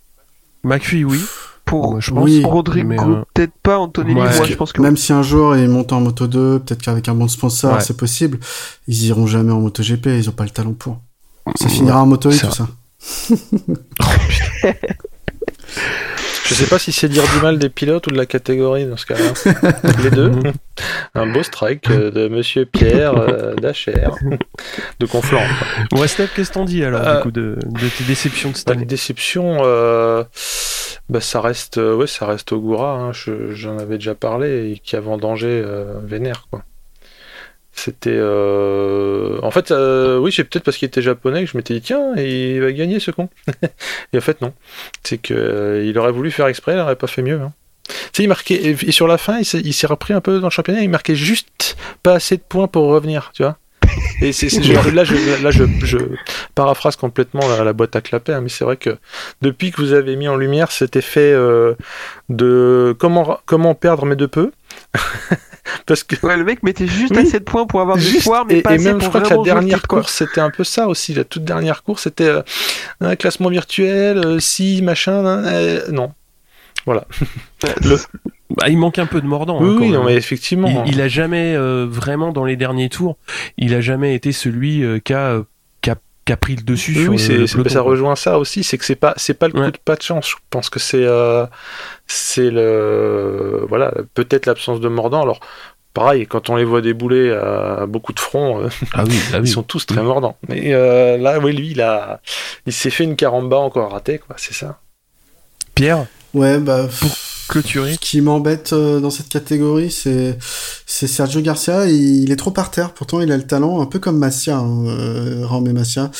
McPhee, oui. Pour Moi, je pense. Oui, Rodrigo, euh, peut-être pas Antonelli, ouais. moi Parce je pense que Même si un jour ils montent en moto 2, peut-être qu'avec un bon sponsor, Ouais. c'est possible. Ils iront jamais en moto GP. Ils ont pas le talent pour. Ça finira en moto 1 c'est tout ça. Je sais pas si c'est dire du mal des pilotes ou de la catégorie dans ce cas-là. Les deux. Un beau strike euh, de Monsieur Pierre euh, Dacher de Conflans. Ouais, Steph, qu'est-ce que t'en dis alors Euh, du coup de, de tes déceptions de cette Bah, les année déceptions, euh, bah, ça reste, ouais, ça reste Ogura. Hein, je- J'en avais déjà parlé et qui a vendangé euh, Vénère, quoi. C'était, euh, en fait, euh, oui, c'est peut-être parce qu'il était japonais que je m'étais dit tiens, il va gagner ce con. et en fait non, c'est que euh, il aurait voulu faire exprès, il n'aurait pas fait mieux. Hein. Tu sais, il marquait et sur la fin, il s'est repris un peu dans le championnat, il marquait juste pas assez de points pour revenir, tu vois. Et c'est là, je, là je, je paraphrase complètement la, boîte à clapper, hein, mais c'est vrai que depuis que vous avez mis en lumière cet effet euh, de comment, comment perdre mais de peu, parce que ouais, le mec mettait juste Oui. assez de points pour avoir Juste, victoires, mais et, pas et assez même pour je crois que la dernière course c'était un peu ça aussi la toute dernière course c'était euh, un classement virtuel euh, si machin hein, euh, non Bah, il manque un peu de mordant. oui hein, quand oui non même. mais effectivement il, il a jamais euh, vraiment dans les derniers tours, il a jamais été celui euh, qui a, euh, qui a pris le dessus oui, sur le- le peloton, ça quoi. rejoint ça aussi, c'est que c'est pas c'est pas le Ouais. coup de pas de chance. Je pense que c'est euh, c'est le voilà peut-être l'absence de mordant. Alors pareil, quand on les voit débouler à beaucoup de fronts, euh, Ah oui, ah ils oui. sont tous très mordants. Mais euh, là, oui, lui, il, a... il s'est fait une caramba encore ratée, quoi, c'est ça. Pierre, Ouais, bah. Pour clôturer. Ce qui m'embête euh, dans cette catégorie, c'est c'est Sergio Garcia. Il, est trop par terre. Pourtant, il a le talent, un peu comme Massia, hein, euh, Rame Massia.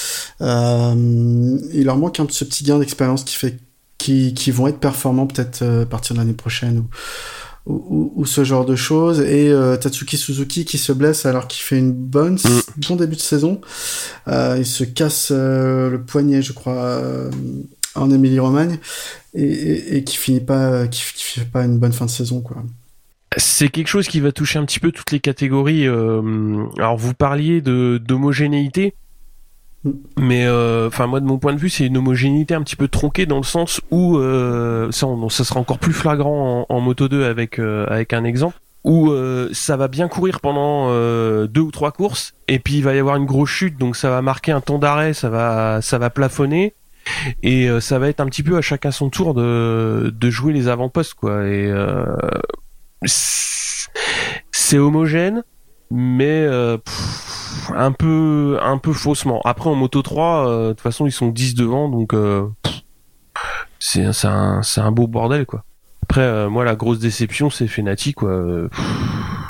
Euh, il leur manque un, ce petit gain d'expérience qui fait qui, qui vont être performants peut-être à partir de l'année prochaine ou, ou, ou ce genre de choses. Et euh, Tatsuki Suzuki qui se blesse alors qu'il fait une bonne bon début de saison. Euh, il se casse euh, le poignet, je crois, en Émilie-Romagne et, et, et qui finit pas, qui, qui fait pas une bonne fin de saison, quoi. C'est quelque chose qui va toucher un petit peu toutes les catégories. euh, alors vous parliez de d'homogénéité, Mm. mais euh, enfin moi de mon point de vue c'est une homogénéité un petit peu tronquée dans le sens où euh, ça, on- ça sera encore plus flagrant en, en moto 2 avec avec un exemple où ça va bien courir pendant deux ou trois courses et puis il va y avoir une grosse chute donc ça va marquer un temps d'arrêt, ça va ça va plafonner et euh, ça va être un petit peu à chacun son tour de de jouer les avant-postes quoi et euh, c'est homogène, mais euh, pff, un peu un peu faussement. Après en moto 3, euh, de toute façon ils sont 10 devant, donc euh, c'est un c'est un beau bordel quoi. Après euh, moi la grosse déception c'est Fenati quoi. Euh,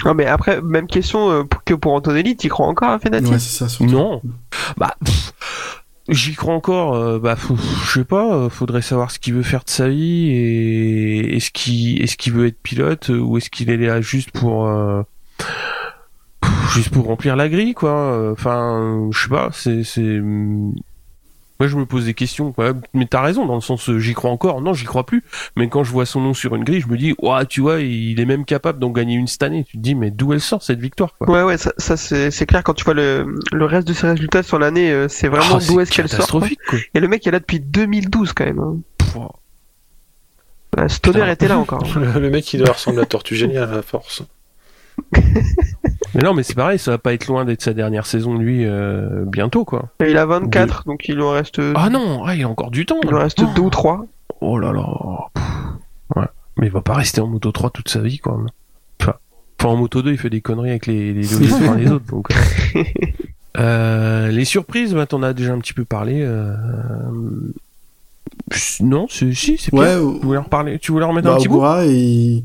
Non, mais après, même question euh, que pour Antonelli, t'y crois encore à Fenati? Ouais, ça. non, bah pff, j'y crois encore. euh, bah pff, je sais pas, euh, faudrait savoir ce qu'il veut faire de sa vie et est-ce qu'il est-ce qu'il veut être pilote euh, ou est-ce qu'il est là juste pour euh, juste pour remplir la grille quoi. Enfin, je sais pas, c'est c'est moi je me pose des questions quoi. Mais t'as raison dans le sens euh, j'y crois encore. Non, j'y crois plus. Mais quand je vois son nom sur une grille, je me dis ouah tu vois il est même capable d'en gagner une cette année. Tu te dis mais d'où elle sort cette victoire quoi? Ouais, ouais, ça, ça c'est clair quand tu vois le, le reste de ses résultats sur l'année, euh, c'est vraiment Oh, d'où est-ce qu'elle sort. quoi. catastrophique quoi. Et le mec est là depuis 2012 quand même. hein. Euh, Stoner était là encore. Le, le mec, il doit ressembler à Tortue Géniale à la force. Mais non, mais c'est pareil, ça va pas être loin d'être sa dernière saison, lui, euh, bientôt, quoi. Et il a 24, donc il en reste, Ah non, ah, il a encore du temps. il en reste deux ou trois. Oh là là. Pff, Ouais. Mais il va pas rester en moto 3 toute sa vie, quoi. Enfin, enfin, en moto 2, il fait des conneries avec les, les, les, autres, donc. euh. Euh, les surprises, bah, t'en as déjà un petit peu parlé. Euh... Non, c'est, si, c'est Ouais, Tu voulais en reparler, tu voulais en remettre bah, un petit bout? Il...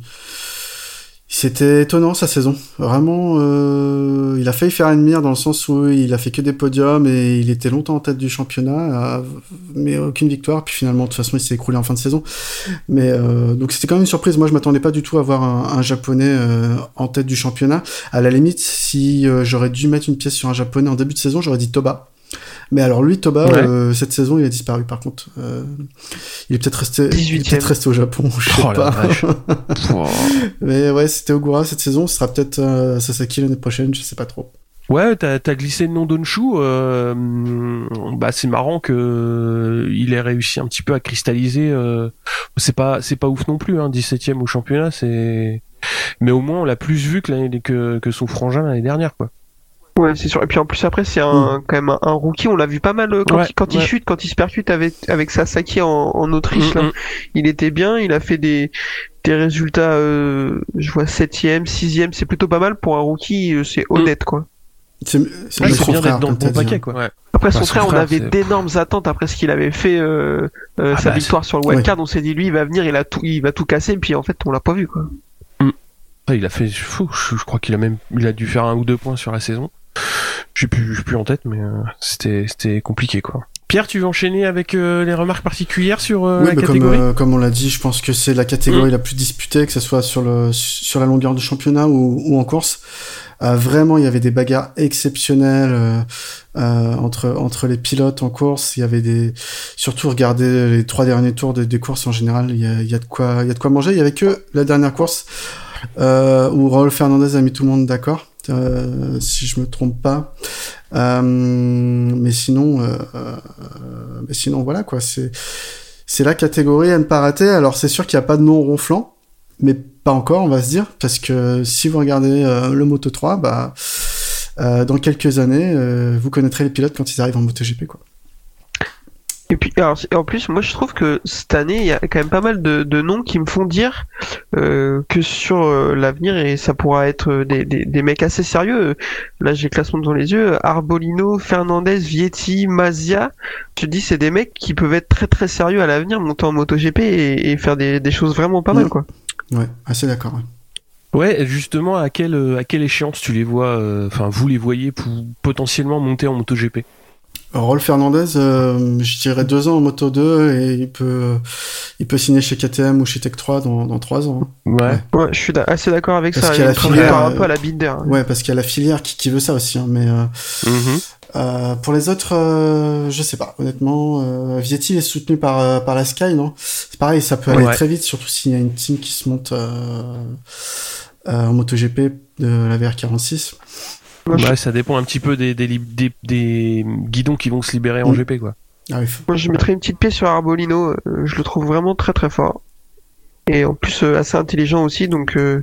C'était étonnant sa saison. Vraiment, euh, il a failli faire une mire dans le sens où il a fait que des podiums et il était longtemps en tête du championnat, euh, mais aucune victoire. Puis finalement, de toute façon, il s'est écroulé en fin de saison. Mais euh, donc c'était quand même une surprise. Moi, je m'attendais pas du tout à voir un, japonais en tête du championnat. À la limite, si j'aurais dû mettre une pièce sur un japonais en début de saison, j'aurais dit Toba. Mais alors lui, Toba, Ouais. euh, cette saison, il a disparu. Par contre, euh, il est peut-être resté, il est 18e. peut-être resté au Japon. Je sais Oh la pas. oh. Mais ouais, c'était Ogura cette saison. Ce sera peut-être euh, Sasaki l'année prochaine. Je sais pas trop. Ouais, t'as as glissé le nom d'Onshu. Euh, bah c'est marrant que euh, il ait réussi un petit peu à cristalliser. Euh, c'est pas c'est pas ouf non plus, hein, 17e au championnat. C'est mais au moins on l'a plus vu que, que que son frangin l'année dernière quoi. Ouais, c'est sûr. Et puis en plus après, c'est un, quand même un, un rookie. On l'a vu pas mal euh, quand, Ouais, il, quand il ouais. chute, quand il se percute avec avec Sasaki en, en Autriche. Mm, là. mm. Il était bien. Il a fait des des résultats. Euh, je vois septième, sixième. C'est plutôt pas mal pour un rookie. euh, C'est honnête quoi. C'est bien d'être dans le bon paquet quoi. Ouais. Après son son frère, on avait d'énormes attentes après ce qu'il avait fait, euh, euh, Ah sa bah, victoire sur le Ouais. wildcard. On s'est dit lui, il va venir, il a tout, il va tout casser. Et puis en fait, on l'a pas vu quoi. Il a fait fou. Je, je crois qu'il a même il a dû faire un ou deux points sur la saison. Je suis plus plus en tête, mais euh, c'était c'était compliqué quoi. Pierre, tu veux enchaîner avec euh, les remarques particulières sur euh, Oui, la bah, comme, catégorie? euh, comme on l'a dit, je pense que c'est la catégorie Mm. la plus disputée, que ce soit sur, le, sur la longueur du championnat ou, ou en course. Vraiment, il y avait des bagarres exceptionnelles entre, entre les pilotes en course. Il y avait des, surtout regarder les trois derniers tours des, des courses en général. Il y a, il y a de quoi, il y a de quoi manger. Il y avait que la dernière course où Raúl Fernandez a mis tout le monde d'accord, euh, si je me trompe pas. Euh, mais sinon, euh, euh, mais sinon voilà quoi. C'est c'est la catégorie à ne pas rater. Alors c'est sûr qu'il n'y a pas de nom ronflant, mais pas encore, on va se dire, parce que si vous regardez le Moto 3, bah dans quelques années, vous connaîtrez les pilotes quand ils arrivent en MotoGP quoi. Et puis, alors, en plus, moi je trouve que cette année, il y a quand même pas mal de, de noms qui me font dire euh, que sur euh, l'avenir, et ça pourra être euh, des, des, des mecs assez sérieux. Là, j'ai le classement devant les yeux. Arbolino, Fernandez, Vietti, Mazia. Je te dis, c'est des mecs qui peuvent être très très sérieux à l'avenir, monter en MotoGP et, et faire des, des choses vraiment pas mal, quoi. Ouais, assez d'accord. ouais. Ouais, justement, à quelle, à quelle échéance tu les vois, euh, enfin, vous les voyez pour potentiellement monter en MotoGP? Rolf Fernandez, euh, je dirais deux ans en Moto 2 et il peut, il peut signer chez KTM ou chez Tech 3 dans, dans trois ans. hein. Ouais. Ouais, je suis assez d'accord avec Parce ça. qu'il y a Il la travaille filière, un euh, peu à la Binder. hein. Ouais, parce qu'il y a la filière qui, qui veut ça aussi. hein, mais euh, Mhm. euh, pour les autres, euh, je sais pas. Honnêtement, euh, Vietti est soutenu par, par la Sky, non? C'est pareil, ça peut aller Ouais. très vite, surtout s'il y a une team qui se monte euh, euh, en MotoGP de la VR46. Moi, je- Ouais, ça dépend un petit peu des, des, lib- des, des guidons qui vont se libérer en Mm. GP, quoi. Ah oui, Moi, je mettrais une petite pièce sur Arbolino. euh, je le trouve vraiment très très fort. Et en plus, euh, assez intelligent aussi. Donc, euh,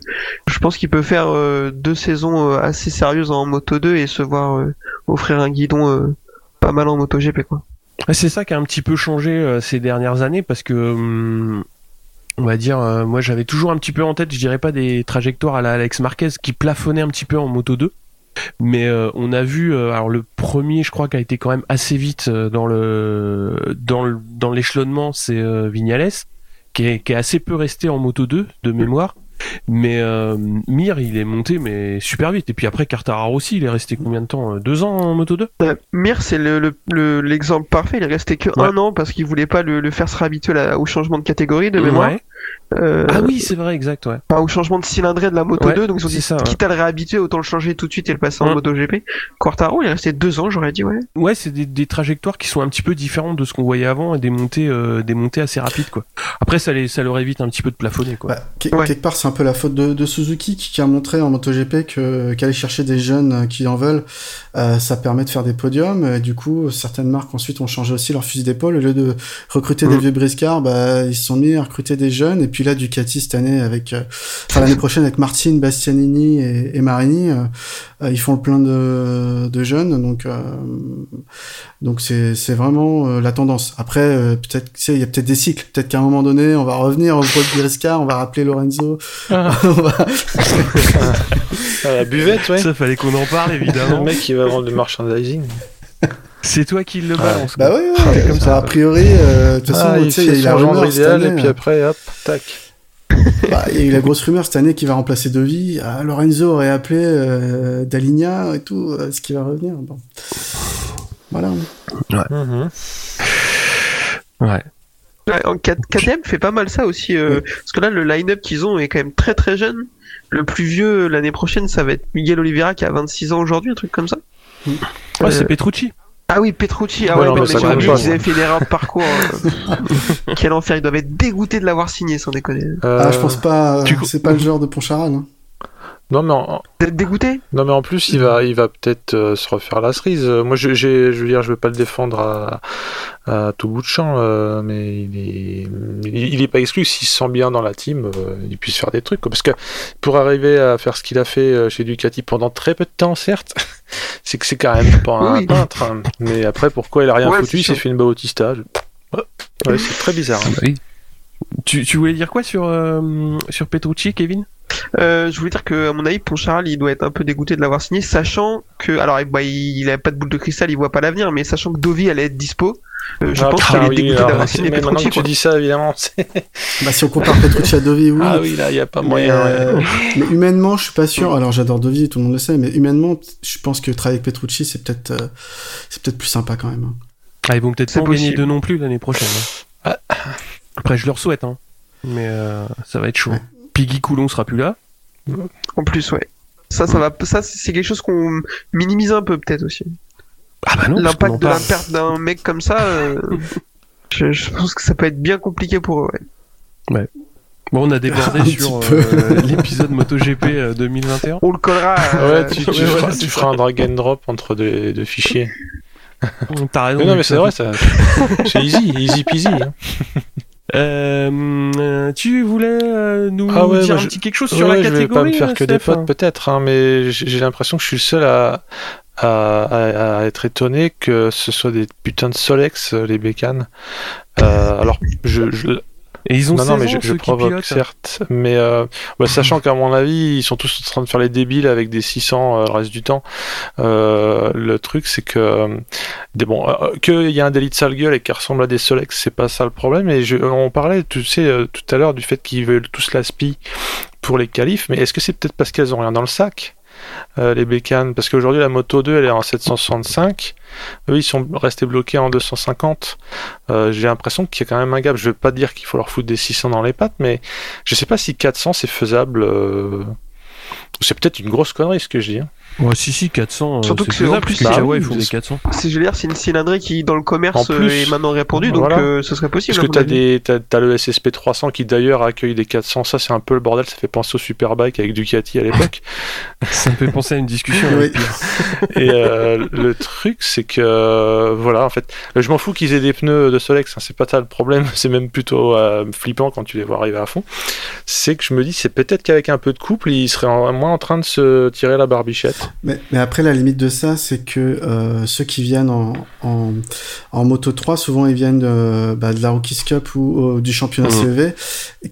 je pense qu'il peut faire euh, deux saisons euh, assez sérieuses en Moto 2 et se voir euh, offrir un guidon euh, pas mal en MotoGP, quoi. Ouais, C'est ça qui a un petit peu changé euh, ces dernières années parce que hum, on va dire euh, moi j'avais toujours un petit peu en tête, je dirais pas des trajectoires à la Alex Marquez qui plafonnaient un petit peu en moto 2. Mais euh, on a vu euh, alors le premier je crois qui a été quand même assez vite euh, dans le dans le, dans l'échelonnement, c'est Vignales qui est, qui est assez peu resté en moto 2 de mémoire. Mais Mir, il est monté mais super vite. Et puis après, Cartararo aussi, il est resté combien de temps Deux ans en moto 2 Euh, Mir, c'est le, le- le- l'exemple parfait. Il est resté que Ouais. un an parce qu'il voulait pas le, faire se réhabituer au changement de catégorie de mémoire. Ouais. Euh, Ah oui, c'est vrai, exact, ouais. Enfin, au changement de cylindrée de la Moto Ouais, 2, donc ils ont c'est dit ça, ouais. quitte à le réhabituer, autant le changer tout de suite et le passer en Mm. MotoGP. Quartaro, il est resté deux ans, j'aurais dit, ouais. Ouais, c'est des, des trajectoires qui sont un petit peu différentes de ce qu'on voyait avant et des montées, euh, des montées assez rapides, quoi. Après, ça, les, ça leur évite un petit peu de plafonner, quoi. Bah, que- Ouais. Quelque part, c'est un peu la faute de, de Suzuki qui, qui a montré en MotoGP que qu'aller chercher des jeunes euh, qui en veulent, euh, ça permet de faire des podiums. Et du coup, certaines marques ensuite ont changé aussi leur fusil d'épaule. Au lieu de recruter des Mhm. vieux briscards, bah, ils se sont mis à recruter des jeunes. Et puis là, Ducati cette année, avec, euh, enfin l'année prochaine avec Martin, Bastianini et, et Marini, euh, euh, ils font le plein de, de jeunes. Donc, euh, donc c'est c'est vraiment euh, la tendance. Après, euh, peut-être, tu sais, il y a peut-être des cycles. Peut-être qu'à un moment donné, on va revenir au gros briscard, on va rappeler Lorenzo. Ah, On va- à la buvette, ouais. Ça, fallait qu'on en parle, Le évidemment. mec qui va vendre du merchandising. c'est toi qui le balance. Bah oui, C'est ouais, comme ça. A priori, euh, de toute façon, Ah, tu il sais, fait il y a genre idéal, année. et puis après, hop, tac. bah, il y a eu la grosse rumeur cette année qui va remplacer Dovi. Ah, Lorenzo aurait appelé euh, Daligna et tout, euh, ce qui va revenir. Bon. Voilà. Mhm. Ouais. Ouais, en KTM fait pas mal ça aussi, euh, parce que là, le line-up qu'ils ont est quand même très très jeune. Le plus vieux l'année prochaine, ça va être Miguel Oliveira qui a 26 ans aujourd'hui, un truc comme ça. Ouais, Euh, c'est Petrucci. Ah oui, Petrucci. Ah Ouais, ouais, non, mais mais ça j'ai compte oublié pas, qu'ils ça. avaient fait une erreur de parcours. euh. Quel enfer, ils doivent être dégoûtés de l'avoir signé, sans déconner. Ah, Euh, je pense pas. tu- C'est pas le genre de Poncharal. Hein. Non, mais en, Vous êtes dégoûtés non, mais en plus, il va, il va peut-être euh, se refaire la cerise. Euh, Moi, je, j'ai- je veux dire, je veux pas le défendre à, à tout bout de champ, euh, mais il est, il, il est pas exclu s'il se sent bien dans la team, euh, il puisse faire des trucs. quoi. Parce que pour arriver à faire ce qu'il a fait chez Ducati pendant très peu de temps, certes, c'est que c'est quand même pas un Oui. peintre. hein. Mais après, pourquoi il a rien Ouais, foutu c'est Il s'est fait une Bautista. je- Ouais, ouais, c'est très bizarre. hein. Bah oui. Tu, tu voulais dire quoi sur, euh, sur Petrucci, Kevin? Euh, je voulais dire que, à mon avis, Poncharal, il doit être un peu dégoûté de l'avoir signé, sachant que, alors, bah, il, il a pas de boule de cristal, il voit pas l'avenir, mais sachant que Dovi allait être dispo, euh, je Ah, pense qu'il est dégoûté d'avoir signé mais maintenant Petrucci. que tu dis ça, évidemment. Bah, si on compare Petrucci à Dovi, oui. Ah oui, là, il n'y a pas Mais, moyen. ouais. euh, mais humainement, je suis pas sûr. Alors, j'adore Dovi, tout le monde le sait, mais humainement, je pense que travailler avec Petrucci, c'est peut-être, euh, c'est peut-être plus sympa quand même. hein. Ah, ils vont peut-être pas gagner deux non plus l'année prochaine. hein. Ah. Après, je leur souhaite, hein. Mais euh, ça va être chaud. Ouais. Piggy Coulon sera plus là. En plus, ouais. Ça, ça va, ça, c'est quelque chose qu'on minimise un peu, peut-être aussi. Ah bah L'impact de la perte d'un mec comme ça, euh, je, je pense que ça peut être bien compliqué pour eux, ouais. Bon, on a débordé sur euh, l'épisode MotoGP euh, 2021. On le collera. Ouais, tu, sur- tu ouais, feras, tu un drag and drop entre deux, deux fichiers. T'as raison. Mais non, mais c'est vrai, ça. C'est easy, easy peasy. hein. Euh, tu voulais euh, nous Ah ouais, dire un je- petit quelque chose sur Ouais, la je vais catégorie pas me faire euh, que des potes, peut-être, hein, mais j'ai l'impression que je suis le seul à, à, à- à être étonné que ce soit des putains de Solex, euh, les bécanes. Euh, alors, je, je- Et ils ont non, 16 non, mais ans, je, je ceux qui provoque, pilotent. certes. Mais euh, ouais, sachant qu'à mon avis, ils sont tous en train de faire les débiles avec des 600 euh, le reste du temps. Euh, le truc, c'est que euh, des bon, euh, qu'il y a un délit de sale gueule et qui ressemble à des Solex, c'est pas ça le problème. Et je, on parlait, tu sais, euh, tout à l'heure du fait qu'ils veulent tous la SPI pour les qualifs, mais est-ce que c'est peut-être parce qu'elles ont rien dans le sac? Euh, les bécanes. Parce qu'aujourd'hui la moto 2 elle est en 765 eux ils sont restés bloqués en 250 euh, j'ai l'impression qu'il y a quand même un gap. Je veux pas dire qu'il faut leur foutre des 600 dans les pattes mais je sais pas si 400 c'est faisable euh, c'est peut-être une grosse connerie ce que je dis hein. Ouais, si, si, 400. euh, Surtout que c'est- en plus, que, ouais, ils font c'est- des 400. C'est, je veux dire, c'est une cylindrée qui, dans le commerce, plus, euh, est maintenant répandue, donc voilà. euh, ce serait possible. parce que t'as avis. des t'as, t'as le SSP 300 qui d'ailleurs accueille des 400 ça c'est un peu le bordel ça fait penser au Superbike avec Ducati à l'époque Ça me fait penser à une discussion. Oui. Et euh, le truc, c'est que voilà, en fait, je m'en fous qu'ils aient des pneus de Solex, hein, c'est pas ça le problème, c'est même plutôt euh, flippant quand tu les vois arriver à fond. C'est que je me dis, c'est peut-être qu'avec un peu de couple, ils seraient en- moins en train de se tirer la barbichette. Mais, mais après, la limite de ça, c'est que euh, ceux qui viennent en, en, en Moto 3, souvent ils viennent de, bah, de la Rookies Cup ou, ou du championnat Mhm. CEV,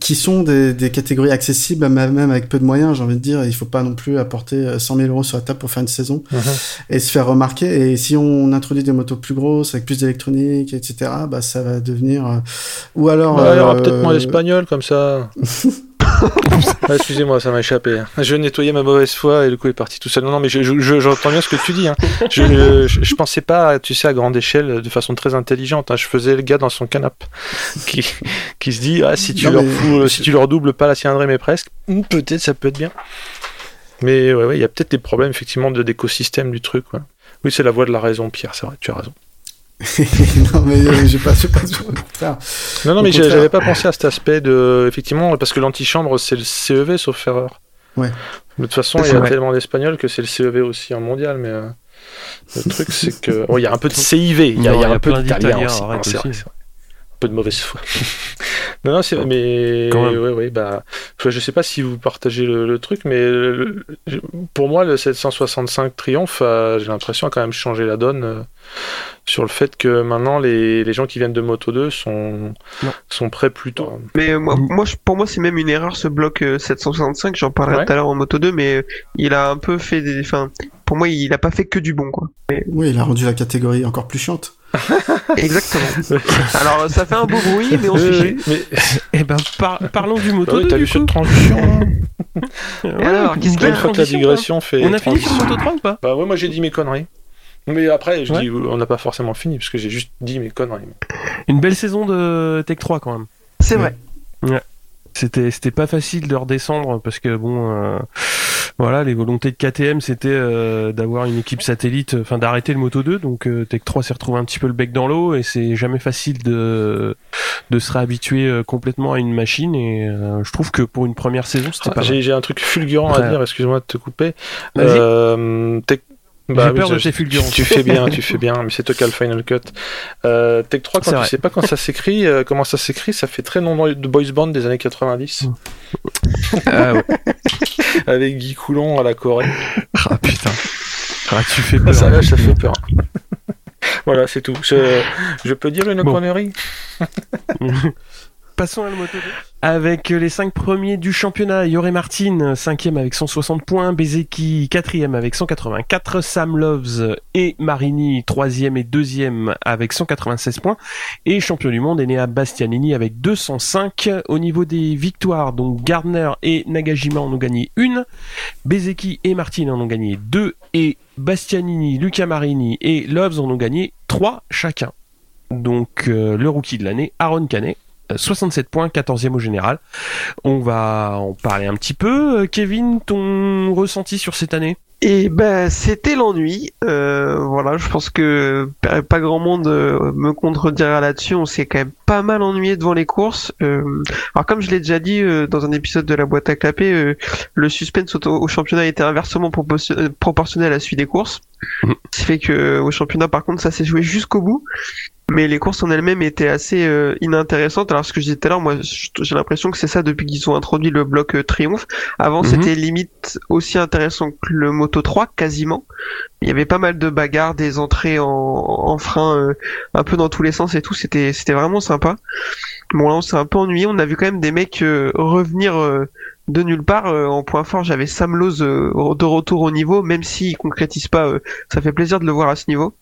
qui sont des, des catégories accessibles, même même avec peu de moyens, j'ai envie de dire. Il faut pas non plus apporter euh, 100 000 euros sur la table pour faire une saison et se faire remarquer. Et si on introduit des motos plus grosses, avec plus d'électronique, etc., bah, ça va devenir... euh, Ou alors... Ouais, il y aura euh, peut-être moins d'espagnol comme ça. Ah, Excusez-moi, ça m'a échappé. Je nettoyais ma mauvaise foi et le coup est parti tout seul. Non, non, mais je- je- j'entends bien ce que tu dis. Hein. Je, je, je pensais pas, tu sais, à grande échelle, de façon très intelligente. hein. Je faisais le gars dans son canapé qui, qui se dit, ah, si tu Non, leur mais- fous- si tu leur doubles pas la cylindrée, mais presque, hmm, peut-être ça peut être bien. Mais ouais, ouais, il y a peut-être des problèmes effectivement d'écosystème du truc. ouais. Oui, c'est la voix de la raison, Pierre. C'est vrai, tu as raison. non, mais euh, j'ai pas, pas au contraire. Non, non, mais j'avais pas pensé à cet aspect de, effectivement, parce que l'antichambre c'est le CEV sauf erreur. Ouais. De toute façon, il y a vrai. tellement d'espagnol que c'est le CEV aussi en mondial, mais euh, le truc c'est que, bon, il y a un peu de CIV, il y a, Non, il y a il y a un peu d'italien aussi. Non, aussi. vrai. Un peu de mauvaise foi. non, non, c'est vrai, mais Quand même. ouais, ouais, bah, je sais pas si vous partagez le, le truc, mais le- le- pour moi, le 765 Triomphe, euh, j'ai l'impression a quand même changé la donne. Euh, sur le fait que maintenant les, les gens qui viennent de Moto 2 sont, Non. sont prêts plus tôt. Mais euh, moi, moi, je- pour moi, c'est même une erreur ce bloc euh, 765. J'en parlerai Ouais. tout à l'heure en Moto 2, mais euh, il a un peu fait des. Enfin, pour moi, il a pas fait que du bon, quoi. Oui, il a rendu la catégorie encore plus chiante. Exactement. Alors, ça fait un beau bruit, mais on se Oui, mais Eh ben, par- parlons du moto Ah oui, 2, t'as du vu coup. cette transition Ouais, alors, qu'est-ce qu'il y a Une fois que la digression fait. On a fini sur moto 3 ou pas Bah ouais, moi j'ai dit mes conneries. Mais après, je Ouais. dis, on n'a pas forcément fini, parce que j'ai juste dit mes conneries. Une belle saison de Tech 3 quand même. C'est vrai. C'était c'était pas facile de redescendre parce que bon euh, voilà les volontés de KTM c'était euh, d'avoir une équipe satellite enfin d'arrêter le Moto 2 donc euh, Tech 3 s'est retrouvé un petit peu le bec dans l'eau et c'est jamais facile de de se réhabituer euh, complètement à une machine et euh, je trouve que pour une première saison c'était Ah, pas j'ai j'ai un truc fulgurant à dire, excuse-moi de te couper. Vas-y. Euh, tech- bah J'ai oui, peur de tes fulgurances. Tu fais bien, tu fais bien, mais c'est toi qui as le Final Cut. Euh, Tech 3, C'est quand vrai. tu sais pas quand ça s'écrit, euh, comment ça s'écrit, ça fait très nom de boys band des années 90, Ah ouais. avec Guy Coulon à la Corée. Ah putain. Ah tu fais peur. ça, là, ça fait peur. voilà, c'est tout. Je, je peux dire une Bon. connerie? Passons à la moto 2. Avec les 5 premiers du championnat, Yoré Martin, 5e avec 160 points, Bezeki 4e avec 184, Sam Loves et Marini 3e et 2e avec 196 points, et champion du monde Enea Bastianini avec 205. Au niveau des victoires, donc Gardner et Nagajima en ont gagné une, Bezeki et Martin en ont gagné deux, et Bastianini, Luca Marini et Loves en ont gagné trois chacun. Donc euh, le rookie de l'année, Aaron Canet, euh, 67 points, 14e au général. On va en parler un petit peu. Euh, Kevin, ton ressenti sur cette année? Et ben, c'était l'ennui. Euh, voilà, je pense que pas grand monde euh, me contredira là-dessus. On s'est quand même pas mal ennuyé devant les courses. Euh, alors, comme je l'ai déjà dit euh, dans un épisode de la boîte à clapper, le suspense au, au championnat était inversement proportion- proportionnel à la suite des courses. Ce qui fait que au championnat, par contre, ça s'est joué jusqu'au bout. Mais les courses en elles-mêmes étaient assez euh, inintéressantes. Alors ce que je disais tout à l'heure, moi j'ai l'impression que c'est ça depuis qu'ils ont introduit le bloc euh, triomphe. Avant Mhm. c'était limite aussi intéressant que le Moto 3 quasiment. Il y avait pas mal de bagarres, des entrées en, en frein euh, un peu dans tous les sens et tout. C'était c'était vraiment sympa. Bon là on s'est un peu ennuyé. On a vu quand même des mecs euh, revenir euh, de nulle part. Euh, en point fort j'avais Sam Lowe euh, de retour au niveau, même s'il concrétise pas. euh, ça fait plaisir de le voir à ce niveau.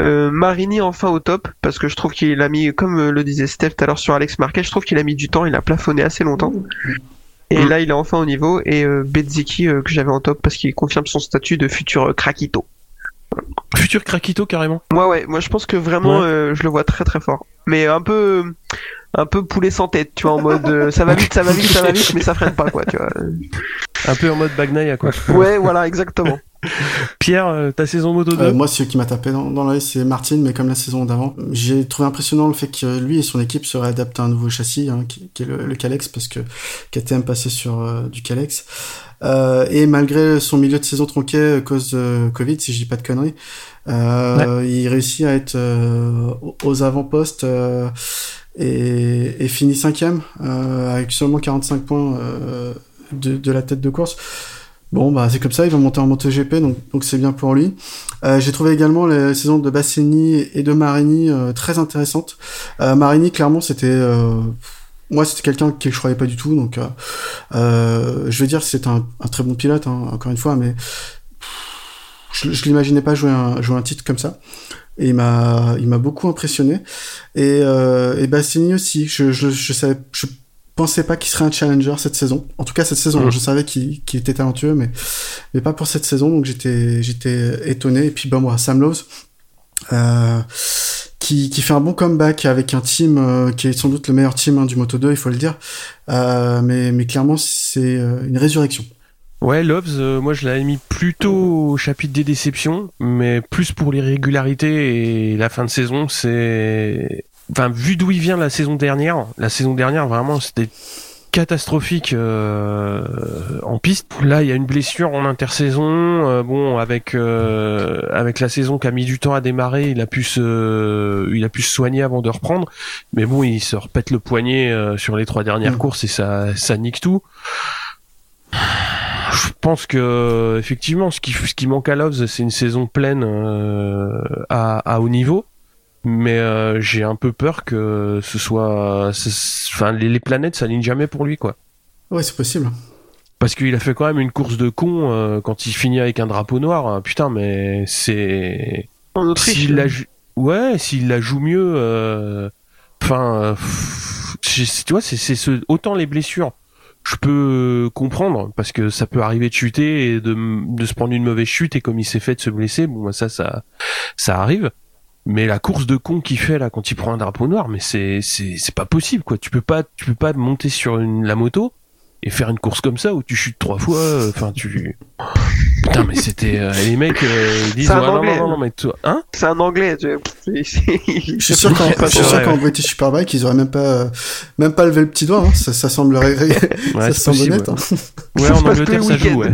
Euh, Marini enfin au top parce que je trouve qu'il a mis comme euh, le disait Steph tout à l'heure sur Alex Marquez je trouve qu'il a mis du temps il a plafonné assez longtemps et Mm. là il est enfin au niveau et euh, euh, que j'avais en top parce qu'il confirme son statut de futur euh, Krakito Futur Krakito carrément. moi ouais moi je pense que vraiment Ouais. euh, je le vois très très fort mais un peu un peu poulet sans tête tu vois en mode euh, ça va vite ça va vite ça va vite mais ça freine pas quoi tu vois Un peu en mode Bagnaia quoi. ouais voilà exactement Pierre, euh, ta saison moto 2 Euh, moi, celui qui m'a tapé dans, dans l'œil, c'est Martin, mais comme la saison d'avant. J'ai trouvé impressionnant le fait que lui et son équipe se réadaptent à un nouveau châssis, hein, qui, qui est le, le Calex, parce que KTM passait sur euh, du Calex. Euh, et malgré son milieu de saison tronqué à cause de Covid, si je dis pas de conneries, il réussit à être aux- avant-postes et, et finit cinquième avec seulement 45 points de, de la tête de course. Bon, bah c'est comme ça, il va monter en MotoGP, donc donc c'est bien pour lui. Euh, J'ai trouvé également les saisons de Bassini et de Marini euh, très intéressantes. Euh, Marini, clairement, c'était euh, moi, c'était quelqu'un que je croyais pas du tout, donc euh, euh, je veux dire c'est un, un très bon pilote, hein, encore une fois, mais je, je l'imaginais pas jouer un, jouer un titre comme ça. Et il m'a, il m'a beaucoup impressionné. Et, et Bassini aussi. Je, je, je savais, je pensais pas qu'il serait un challenger cette saison. En tout cas, cette saison, Mhm. je savais qu'il, était talentueux, mais, mais pas pour cette saison. Donc j'étais, j'étais étonné. Et puis, bah, moi, Sam Lowe, euh, qui, qui fait un bon comeback avec un team euh, qui est sans doute le meilleur team hein, du Moto 2, il faut le dire. Euh, mais, mais clairement, c'est une résurrection. Ouais, Loves, euh, moi je l'avais mis plutôt au chapitre des déceptions, mais plus pour l'irrégularité et la fin de saison, c'est... Enfin, vu d'où il vient la saison dernière, la saison dernière vraiment c'était catastrophique euh, en piste. Là, il y a une blessure en intersaison. euh, bon, avec euh, avec la saison qui a mis du temps à démarrer, il a pu se il a pu se soigner avant de reprendre. Mais bon, il se repète le poignet euh, sur les trois dernières Mm. courses et ça ça nique tout. Je pense que effectivement, ce qui ce qui manque à Loves, c'est une saison pleine euh, à, à haut niveau. Mais euh, j'ai un peu peur que ce soit, enfin, les, les planètes s'alignent jamais pour lui, quoi. Ouais, c'est possible. Parce qu'il a fait quand même une course de con euh, quand il finit avec un drapeau noir. hein. Putain, mais c'est en Autriche s'il la joue... ouais, s'il la joue mieux, euh, enfin, euh, tu vois, c'est c'est ce... autant les blessures. Je peux comprendre parce que ça peut arriver de chuter et de, de se prendre une mauvaise chute et comme il s'est fait de se blesser, bon bah, ça ça ça arrive. Mais la course de con qu'il fait là quand il prend un drapeau noir, mais c'est c'est c'est pas possible quoi. Tu peux pas tu peux pas monter sur une la moto et faire une course comme ça où tu chutes trois fois. euh, Enfin tu putain mais c'était euh, les mecs euh, ils disent un ouais, non, Anglais. non non non mais toi hein? C'est un anglais c'est- Je suis sûr qu'en je suis sûr vrai, qu'en ouais. British Superbike, ils auraient même pas, euh, même pas levé le petit doigt. Hein. Ça, ça semblerait, Ouais, ça semble possible, honnête. ouais. hein. Ouais, en Angleterre, ça joue, ouais.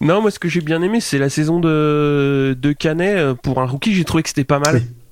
Non, moi, ce que j'ai bien aimé, c'est la saison de, de Canet. Pour un rookie, j'ai trouvé que c'était pas mal. Oui.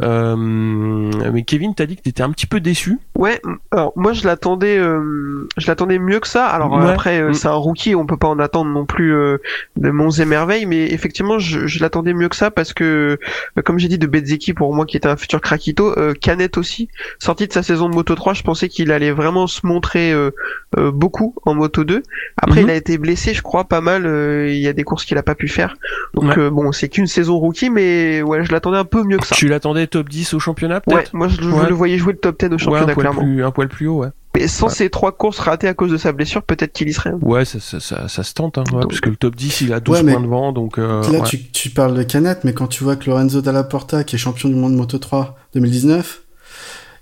Euh, mais Kevin, t'as dit que t'étais un petit peu déçu. Ouais, alors moi je l'attendais, euh, je l'attendais mieux que ça. Alors Ouais. après euh, Mm. c'est un rookie, on peut pas en attendre non plus euh, de monts et merveilles, mais effectivement je, je l'attendais mieux que ça parce que euh, comme j'ai dit de Bezzeki pour moi qui était un futur Krakito, euh, Canet aussi, sorti de sa saison de Moto 3, je pensais qu'il allait vraiment se montrer euh, euh, beaucoup en Moto 2. Après Mhm. il a été blessé, je crois pas mal. euh, Il y a des courses qu'il a pas pu faire. Donc Ouais. euh, bon c'est qu'une saison rookie, mais ouais je l'attendais un peu mieux que ça. Tu l'attendais top 10 au championnat, Ouais, moi je, Ouais. le voyais jouer le top 10 au Ouais, un championnat clairement. plus, un poil plus haut, ouais. Mais sans Ouais. ces trois courses ratées à cause de sa blessure, peut-être qu'il y serait. Ouais, ça, ça, ça, ça se tente, hein, ouais, Donc- parce que le top 10, il a 12 Ouais, mais points devant, donc... Euh, Là, ouais. tu, tu parles de Canet, mais quand tu vois que Lorenzo Dalla Porta, qui est champion du monde Moto 3 2019,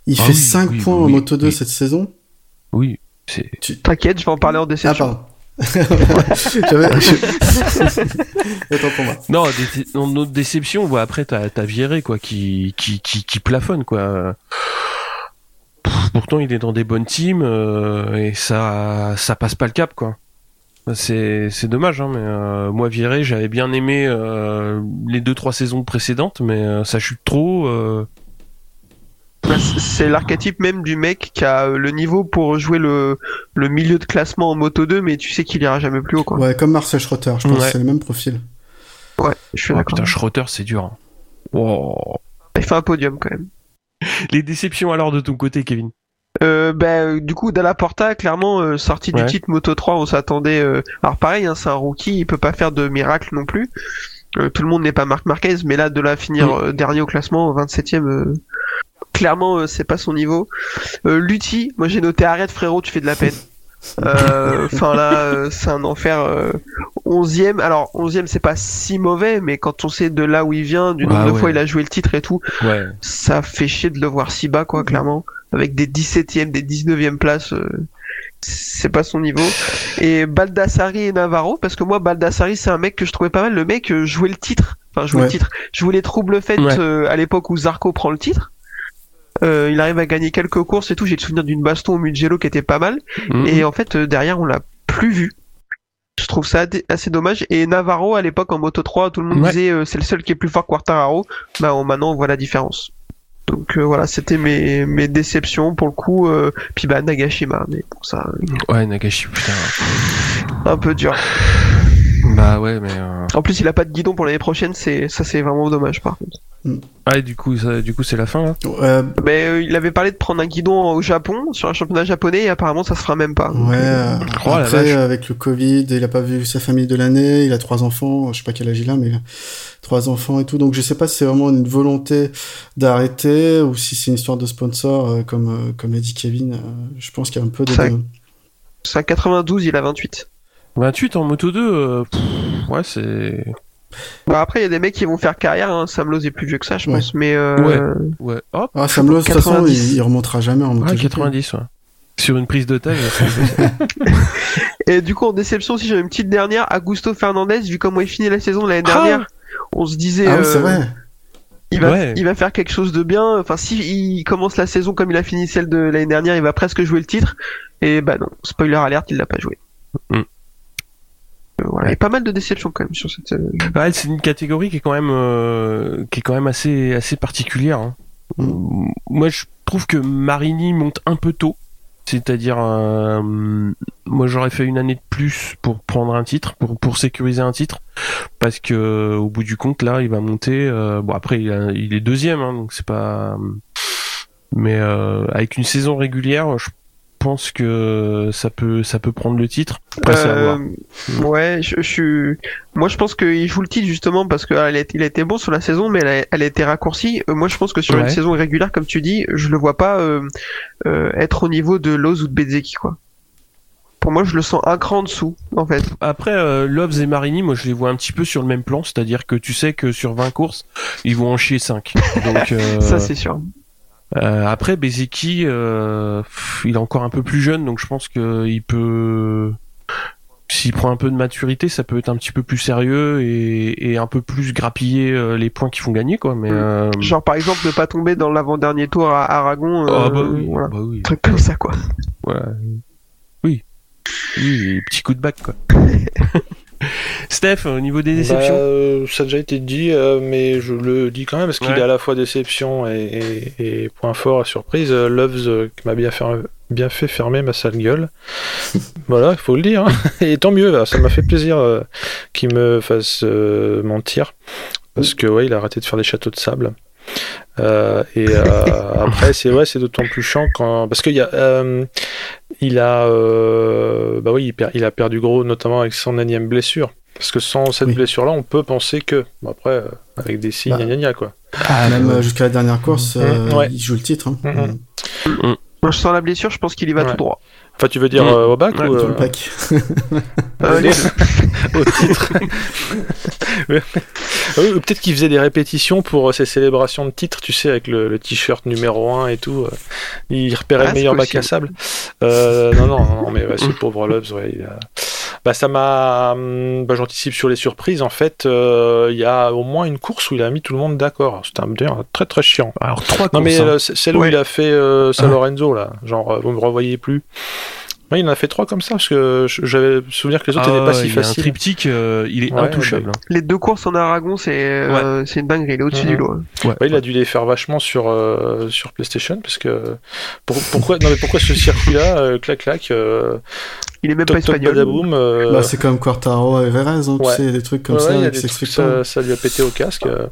il Ah fait oui, 5 oui, points oui, en Moto 2 oui. cette saison. Oui, c'est... T'inquiète, je vais en parler en Ah, déception. pardon. Pour moi. Non, notre déception, bah, après, t'as t'as viré, quoi, qui, qui, qui, qui plafonne, quoi. Pff, Pourtant, il est dans des bonnes teams, euh, et ça, ça passe pas le cap, quoi. C'est, c'est dommage, hein, mais euh, moi, viré, j'avais bien aimé euh, les deux, trois saisons précédentes, mais euh, ça chute trop. Euh, c'est l'archétype même du mec qui a euh, le niveau pour jouer le, le milieu de classement en Moto 2, mais tu sais qu'il ira jamais plus haut, quoi. Ouais, comme Marcel Schroeter, je pense Ouais. que c'est le même profil. Ouais, je suis Ah, d'accord. putain, Schroeter, c'est dur. hein. Wow. Il fait un podium quand même. Les déceptions alors de ton côté, Kevin? Euh, ben, euh, du coup, Dalla Porta, clairement, euh, sorti Ouais. du titre Moto 3, on s'attendait. euh, Alors pareil, hein, c'est un rookie, il peut pas faire de miracle non plus. Euh, tout le monde n'est pas Marc Marquez, mais là, de la finir Mm. euh, dernier au classement, 27ème, euh, clairement, euh, c'est pas son niveau. Euh, Lutti, moi j'ai noté arrête frérot, tu fais de la peine. Euh, Enfin là, euh, c'est un enfer. Euh, 11ème, alors 11ème c'est pas si mauvais, mais quand on sait de là où il vient, du nombre Ah de ouais. fois il a joué le titre et tout, Ouais. ça fait chier de le voir si bas, quoi, clairement. Avec des 17e, des 19e places, euh, c'est pas son niveau. Et Baldassari et Navarro, parce que moi, Baldassari, c'est un mec que je trouvais pas mal. Le mec jouait le titre. Enfin, jouait Ouais. le titre. Jouait les troubles euh, à l'époque où Zarco prend le titre. Euh, il arrive à gagner quelques courses et tout. J'ai le souvenir d'une baston au Mugello qui était pas mal. Mhm. Et en fait, euh, derrière, on l'a plus vu. Je trouve ça assez dommage. Et Navarro, à l'époque, en Moto 3, tout le monde Ouais. disait euh, c'est le seul qui est plus fort que Quartararo. Bah, on- maintenant, on voit la différence. Donc euh, voilà, c'était mes, mes déceptions pour le coup. Euh, puis bah, Nagashima, mais bon, ça, Ouais, Nagashi, putain. un peu dur. Bah ouais, mais. euh, En plus, il a pas de guidon pour l'année prochaine, c'est ça, c'est vraiment dommage par contre. Ah, et du coup, ça, du coup, c'est la fin là. Ouais, Mais euh, il avait parlé de prendre un guidon au Japon sur un championnat japonais et apparemment ça se fera même pas. Ouais. euh, euh, Oh, la après, vache. avec le Covid, il a pas vu sa famille de l'année, il a trois enfants, je sais pas quel âge il a, mais il a trois enfants et tout. Donc je sais pas si c'est vraiment une volonté d'arrêter ou si c'est une histoire de sponsor, euh, comme, euh, comme l'a dit Kevin. euh, je pense qu'il y a un peu de... C'est un 92, il a 28. 28 en moto 2, euh, pff, ouais, c'est. Bah, après, il y a des mecs qui vont faire carrière. Hein. Sam Lowe est plus vieux que ça, je Ouais. pense. Mais euh, Ouais. Ouais, hop, Ah, Sam Lowe, de toute façon, 90. il, il remontera jamais en ouais, MotoGP. 90, ouais. Sur une prise de taille, Et du coup, en déception aussi, j'ai une petite dernière. Augusto Fernandez, vu comment il finit la saison de l'année Ah dernière, on se disait. Ah oui, c'est euh, vrai. Il va, Ouais. il va faire quelque chose de bien. Enfin, si il commence la saison comme il a fini celle de l'année dernière, il va presque jouer le titre. Et bah non, spoiler alerte, il l'a pas joué. Mm. Voilà. Il y a pas mal de déceptions quand même sur cette. euh, Ouais, c'est une catégorie qui est quand même, euh, qui est quand même assez, assez particulière. hein. Moi, je trouve que Marini monte un peu tôt. C'est-à-dire, euh, moi, j'aurais fait une année de plus pour prendre un titre, pour, pour sécuriser un titre, parce que au bout du compte, là, il va monter. euh, bon, après, il, a- il est deuxième, hein, donc c'est pas. Mais euh, avec une saison régulière, je pense que ça peut, ça peut prendre le titre. Après. Euh, ouais, je, je suis. Moi, je pense qu'il joue le titre justement parce qu'il a, il a été bon sur la saison, mais elle a, elle a été raccourcie. Euh, moi, je pense que sur Ouais. une saison régulière, comme tu dis, je le vois pas euh, euh, être au niveau de Lowe's ou de Bezeki, quoi. Pour moi, je le sens un cran en dessous, en fait. Après, Loves et Marini, moi je les vois un petit peu sur le même plan, c'est-à-dire que tu sais que sur 20 courses, ils vont en chier 5. Donc, euh, Ça, c'est sûr. Euh, après, Bezeki, euh, il est encore un peu plus jeune, donc je pense que il peut... S'il prend un peu de maturité, ça peut être un petit peu plus sérieux et, et un peu plus grappiller euh, les points qui font gagner, quoi. Mais, Mm. euh, Genre, par exemple, ne pas tomber dans l'avant-dernier tour à Aragon. euh, ah bah oui, voilà. bah oui, truc comme ça, quoi. voilà. Oui. Oui, petit coup de bac, quoi. Steph, au niveau des Bah, déceptions euh, ça a déjà été dit, euh, mais je le dis quand même parce qu'il Ouais. est à la fois déception et, et- et point fort à surprise. Euh, Loves euh, qui m'a bien fait, bien fait fermer ma sale gueule. voilà, il faut le dire. hein. Et tant mieux, là, ça m'a fait plaisir euh, qu'il me fasse euh, mentir. Parce que ouais, il a arrêté de faire des châteaux de sable. Euh, et euh, après, c'est ouais, c'est d'autant plus chiant quand parce qu'il y a, euh, il a, euh, bah oui, il, a perdu gros, notamment avec son énième blessure. Parce que sans cette Oui. blessure-là, on peut penser que, bon, après, euh, avec des signes, Bah. gna gna gna, quoi. Ah, Même euh, jusqu'à la dernière course, euh, Ouais. il joue le titre. Hein. Mhm. Moi, je sens la blessure, je pense qu'il y va Ouais. tout droit. Enfin, tu veux dire Mm. euh, au bac Ouais, ou Tout euh, le pack. Euh, les- au titre ou Peut-être qu'il faisait des répétitions pour euh, ses célébrations de titre, tu sais, avec le, le t-shirt numéro 1 et tout. euh, il repérait Ah, le meilleur c'est bac à sable. Euh, non, non, non, mais ouais, ce pauvre Loves, ouais, il a- Bah, ça m'a. hum, Bah, J'anticipe sur les surprises. En fait, euh, il y a au moins une course où il a mis tout le monde d'accord. C'était un très très chiant. Alors, trois Non, mais hein. euh, celle où Ouais. il a fait euh, San. Lorenzo, là, genre, euh, vous me revoyez plus. Ouais, il en a fait trois comme ça, parce que je- j'avais souvenir que les autres Ah n'étaient pas ouais, si a un faciles. triptyque, euh, il est Ouais, intouchable. hein. Les deux courses en Aragon, c'est euh, c'est une dinguerie, il est au-dessus Mhm. du lot. hein. Ouais. Ouais, il a dû les faire vachement sur, euh, sur PlayStation, parce que. pour- pourquoi, non, mais pourquoi ce circuit-là, euh, clac clac, euh, Il est même pas top top espagnol. badaboum. euh, Bah, c'est comme Quartaro et Verez, hein, Ouais. tu sais, des trucs comme ouais, ça il y a qui des trucs, pas. ça, ça lui a pété au casque. euh,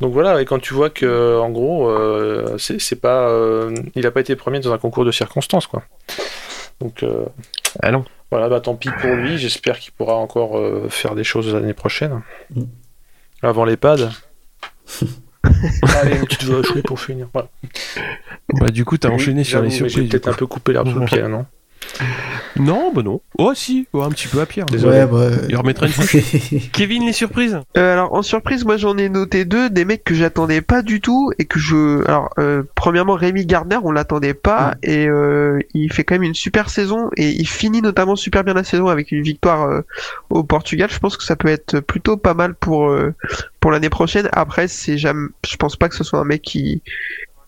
Donc voilà, et quand tu vois que, en gros, euh, c'est c'est pas, euh, il a pas été premier dans un concours de circonstances, quoi. Donc euh, Ah non. voilà, bah tant pis pour lui. J'espère qu'il pourra encore euh, faire des choses l'année prochaine. Mm. Avant l'EHPAD. Allez, une petite voix chouette pour finir. Voilà. Bah, du coup, t'as Oui, enchaîné sur les J'ai surprises. du peut-être un peu coupé l'herbe sous le pied, non? Non, bah non. Oh, si, oh, un petit peu à Pierre. Désolé. Ouais, bah. Il remettra une couche. Kevin, les surprises? Euh, alors en surprise, moi j'en ai noté deux, des mecs que j'attendais pas du tout et que je. Alors euh, premièrement Rémi Gardner, on l'attendait pas et euh, il fait quand même une super saison et il finit notamment super bien la saison avec une victoire euh, au Portugal. Je pense que ça peut être plutôt pas mal pour euh, pour l'année prochaine. Après, c'est jamais. Je pense pas que ce soit un mec qui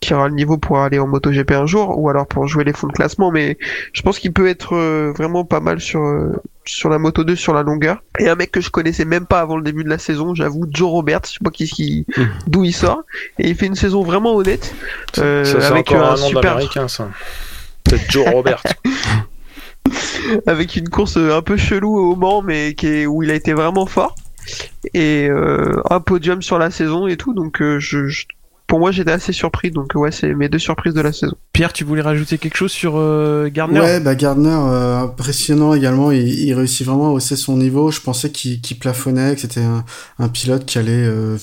qui aura le niveau pour aller en MotoGP un jour ou alors pour jouer les fonds de classement, mais je pense qu'il peut être euh, vraiment pas mal sur euh, sur la Moto 2 sur la longueur. Et un mec que je connaissais même pas avant le début de la saison, j'avoue, Joe Roberts, je sais pas qui, qui Mhm. d'où il sort, et il fait une saison vraiment honnête, euh, Ça, c'est avec un un nom super, d'américain, ça. Peut-être Joe Robert. avec une course euh, un peu chelou au Mans, mais qui est, où il a été vraiment fort, et un podium sur la saison et tout, donc je, je- pour moi j'étais assez surpris, donc ouais, c'est mes deux surprises de la saison. Pierre, tu voulais rajouter quelque chose sur euh, Gardner? Ouais, bah Gardner, euh, impressionnant également. Il, il réussit vraiment à hausser son niveau. Je pensais qu'il qu'il plafonnait, que c'était un, un pilote qui allait euh,